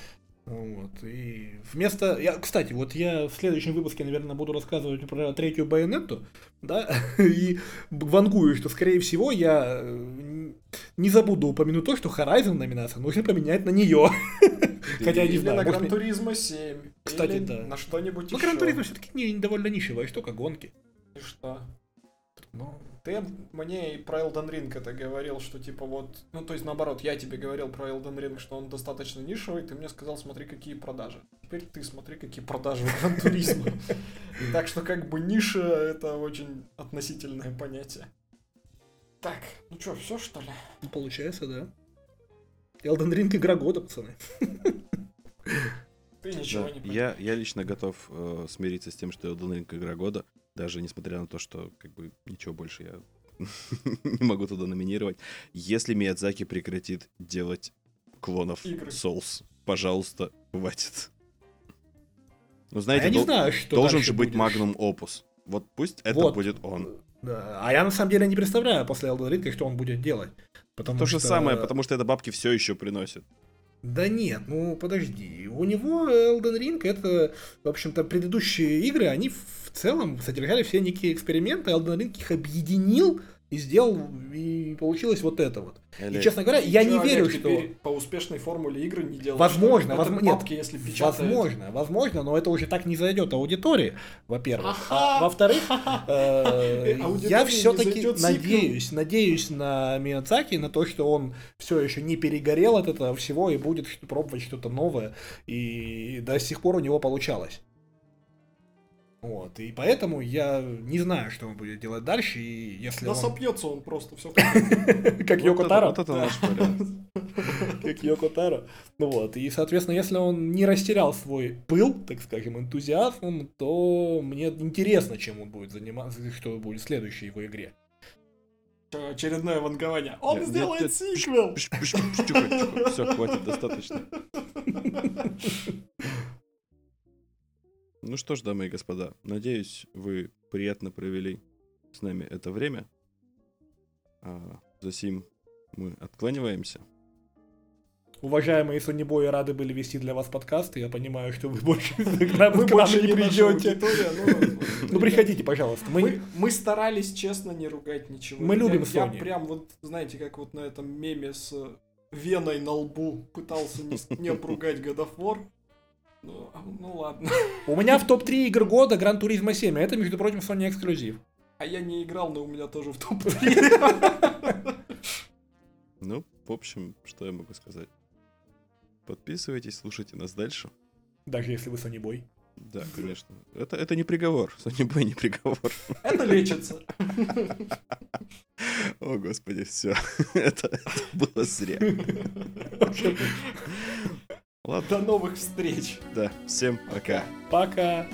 Speaker 2: Вот, и вместо... Я, кстати, вот я в следующем выпуске, наверное, буду рассказывать про третью байонетту, да, и вангую, что, скорее всего, я э, не забуду упомянуть то, что Horizon номинация нужно поменять на нее.
Speaker 3: Хотя я не знаю. на Гран Туризма 7.
Speaker 2: Кстати, да.
Speaker 3: На что-нибудь
Speaker 2: еще. Ну, Гран Туризма все-таки не, довольно нишевая штука, гонки.
Speaker 3: И что? Ну, ты мне и про Elden Ring это говорил, что типа вот, ну то есть наоборот, я тебе говорил про Elden Ring, что он достаточно нишевый, ты мне сказал, смотри, какие продажи. Теперь ты смотри, какие продажи в Гран Туризма. Так что как бы ниша это очень относительное понятие. Так, ну что, все что ли?
Speaker 2: Ну, получается, да. Elden Ring игра года, пацаны.
Speaker 3: Ты ничего да, не
Speaker 1: понимаешь. Я, я лично готов э, смириться с тем, что Elden Ring игра года, даже несмотря на то, что как бы ничего больше я не могу туда номинировать. Если Миядзаки прекратит делать клонов Игры. Souls, пожалуйста, хватит. Ну, знаете, а я не знаю, что должен же быть Magnum Opus. Вот пусть это вот. будет он.
Speaker 2: Да. А я на самом деле не представляю после Elden Ring, что он будет делать.
Speaker 1: Потому То что... же самое, потому что это бабки все еще приносит.
Speaker 2: Да нет, ну подожди. У него Elden Ring это, в общем-то, предыдущие игры, они в целом содержали все некие эксперименты. Elden Ring их объединил и сделал, и получилось вот это вот. Или... И, честно говоря, я не верю, что...
Speaker 3: по успешной формуле игры не делать.
Speaker 2: Возможно, возможно, нет,
Speaker 3: если
Speaker 2: возможно, возможно, но это уже так не зайдет аудитории, во-первых. А во-вторых, э, я все-таки надеюсь, надеюсь на Миядзаки, на то, что он все еще не перегорел от этого всего и будет пробовать что-то новое, и до сих пор у него получалось. Вот, и поэтому я не знаю, что он будет делать дальше, и если
Speaker 3: Да
Speaker 2: он...
Speaker 3: сопьется он просто, все
Speaker 2: Как Йоко Таро. Вот это наш. Как Йоко Таро. Ну вот, и, соответственно, если он не растерял свой пыл, так скажем, энтузиазм, то мне интересно, чем он будет заниматься, что будет в следующей его игре.
Speaker 3: Очередное вангование. Он сделает сиквел!
Speaker 1: Все, хватит, достаточно. Ну что ж, дамы и господа, надеюсь, вы приятно провели с нами это время. А, за сим мы откланиваемся.
Speaker 2: Уважаемые сонебои рады были вести для вас подкасты. Я понимаю, что вы больше к нам не придете. Ну, приходите, пожалуйста.
Speaker 3: Мы старались честно не ругать ничего.
Speaker 2: Мы любим Sony.
Speaker 3: Я прям вот, знаете, как вот на этом меме с веной на лбу пытался не обругать God of War. Ну, а, ну, ладно.
Speaker 2: У меня в топ-3 игр года Гран Туризма 7, а это, между прочим, Sony эксклюзив.
Speaker 3: А я не играл, но у меня тоже в топ-3.
Speaker 1: Ну, в общем, что я могу сказать? Подписывайтесь, слушайте нас дальше.
Speaker 2: Даже если вы Sony Boy.
Speaker 1: Да, конечно. Это, это не приговор. Sony Boy не приговор.
Speaker 3: Это лечится.
Speaker 1: О, господи, все. Это, это было зря.
Speaker 3: Ладно, до новых встреч.
Speaker 1: Да, всем пока.
Speaker 2: Пока.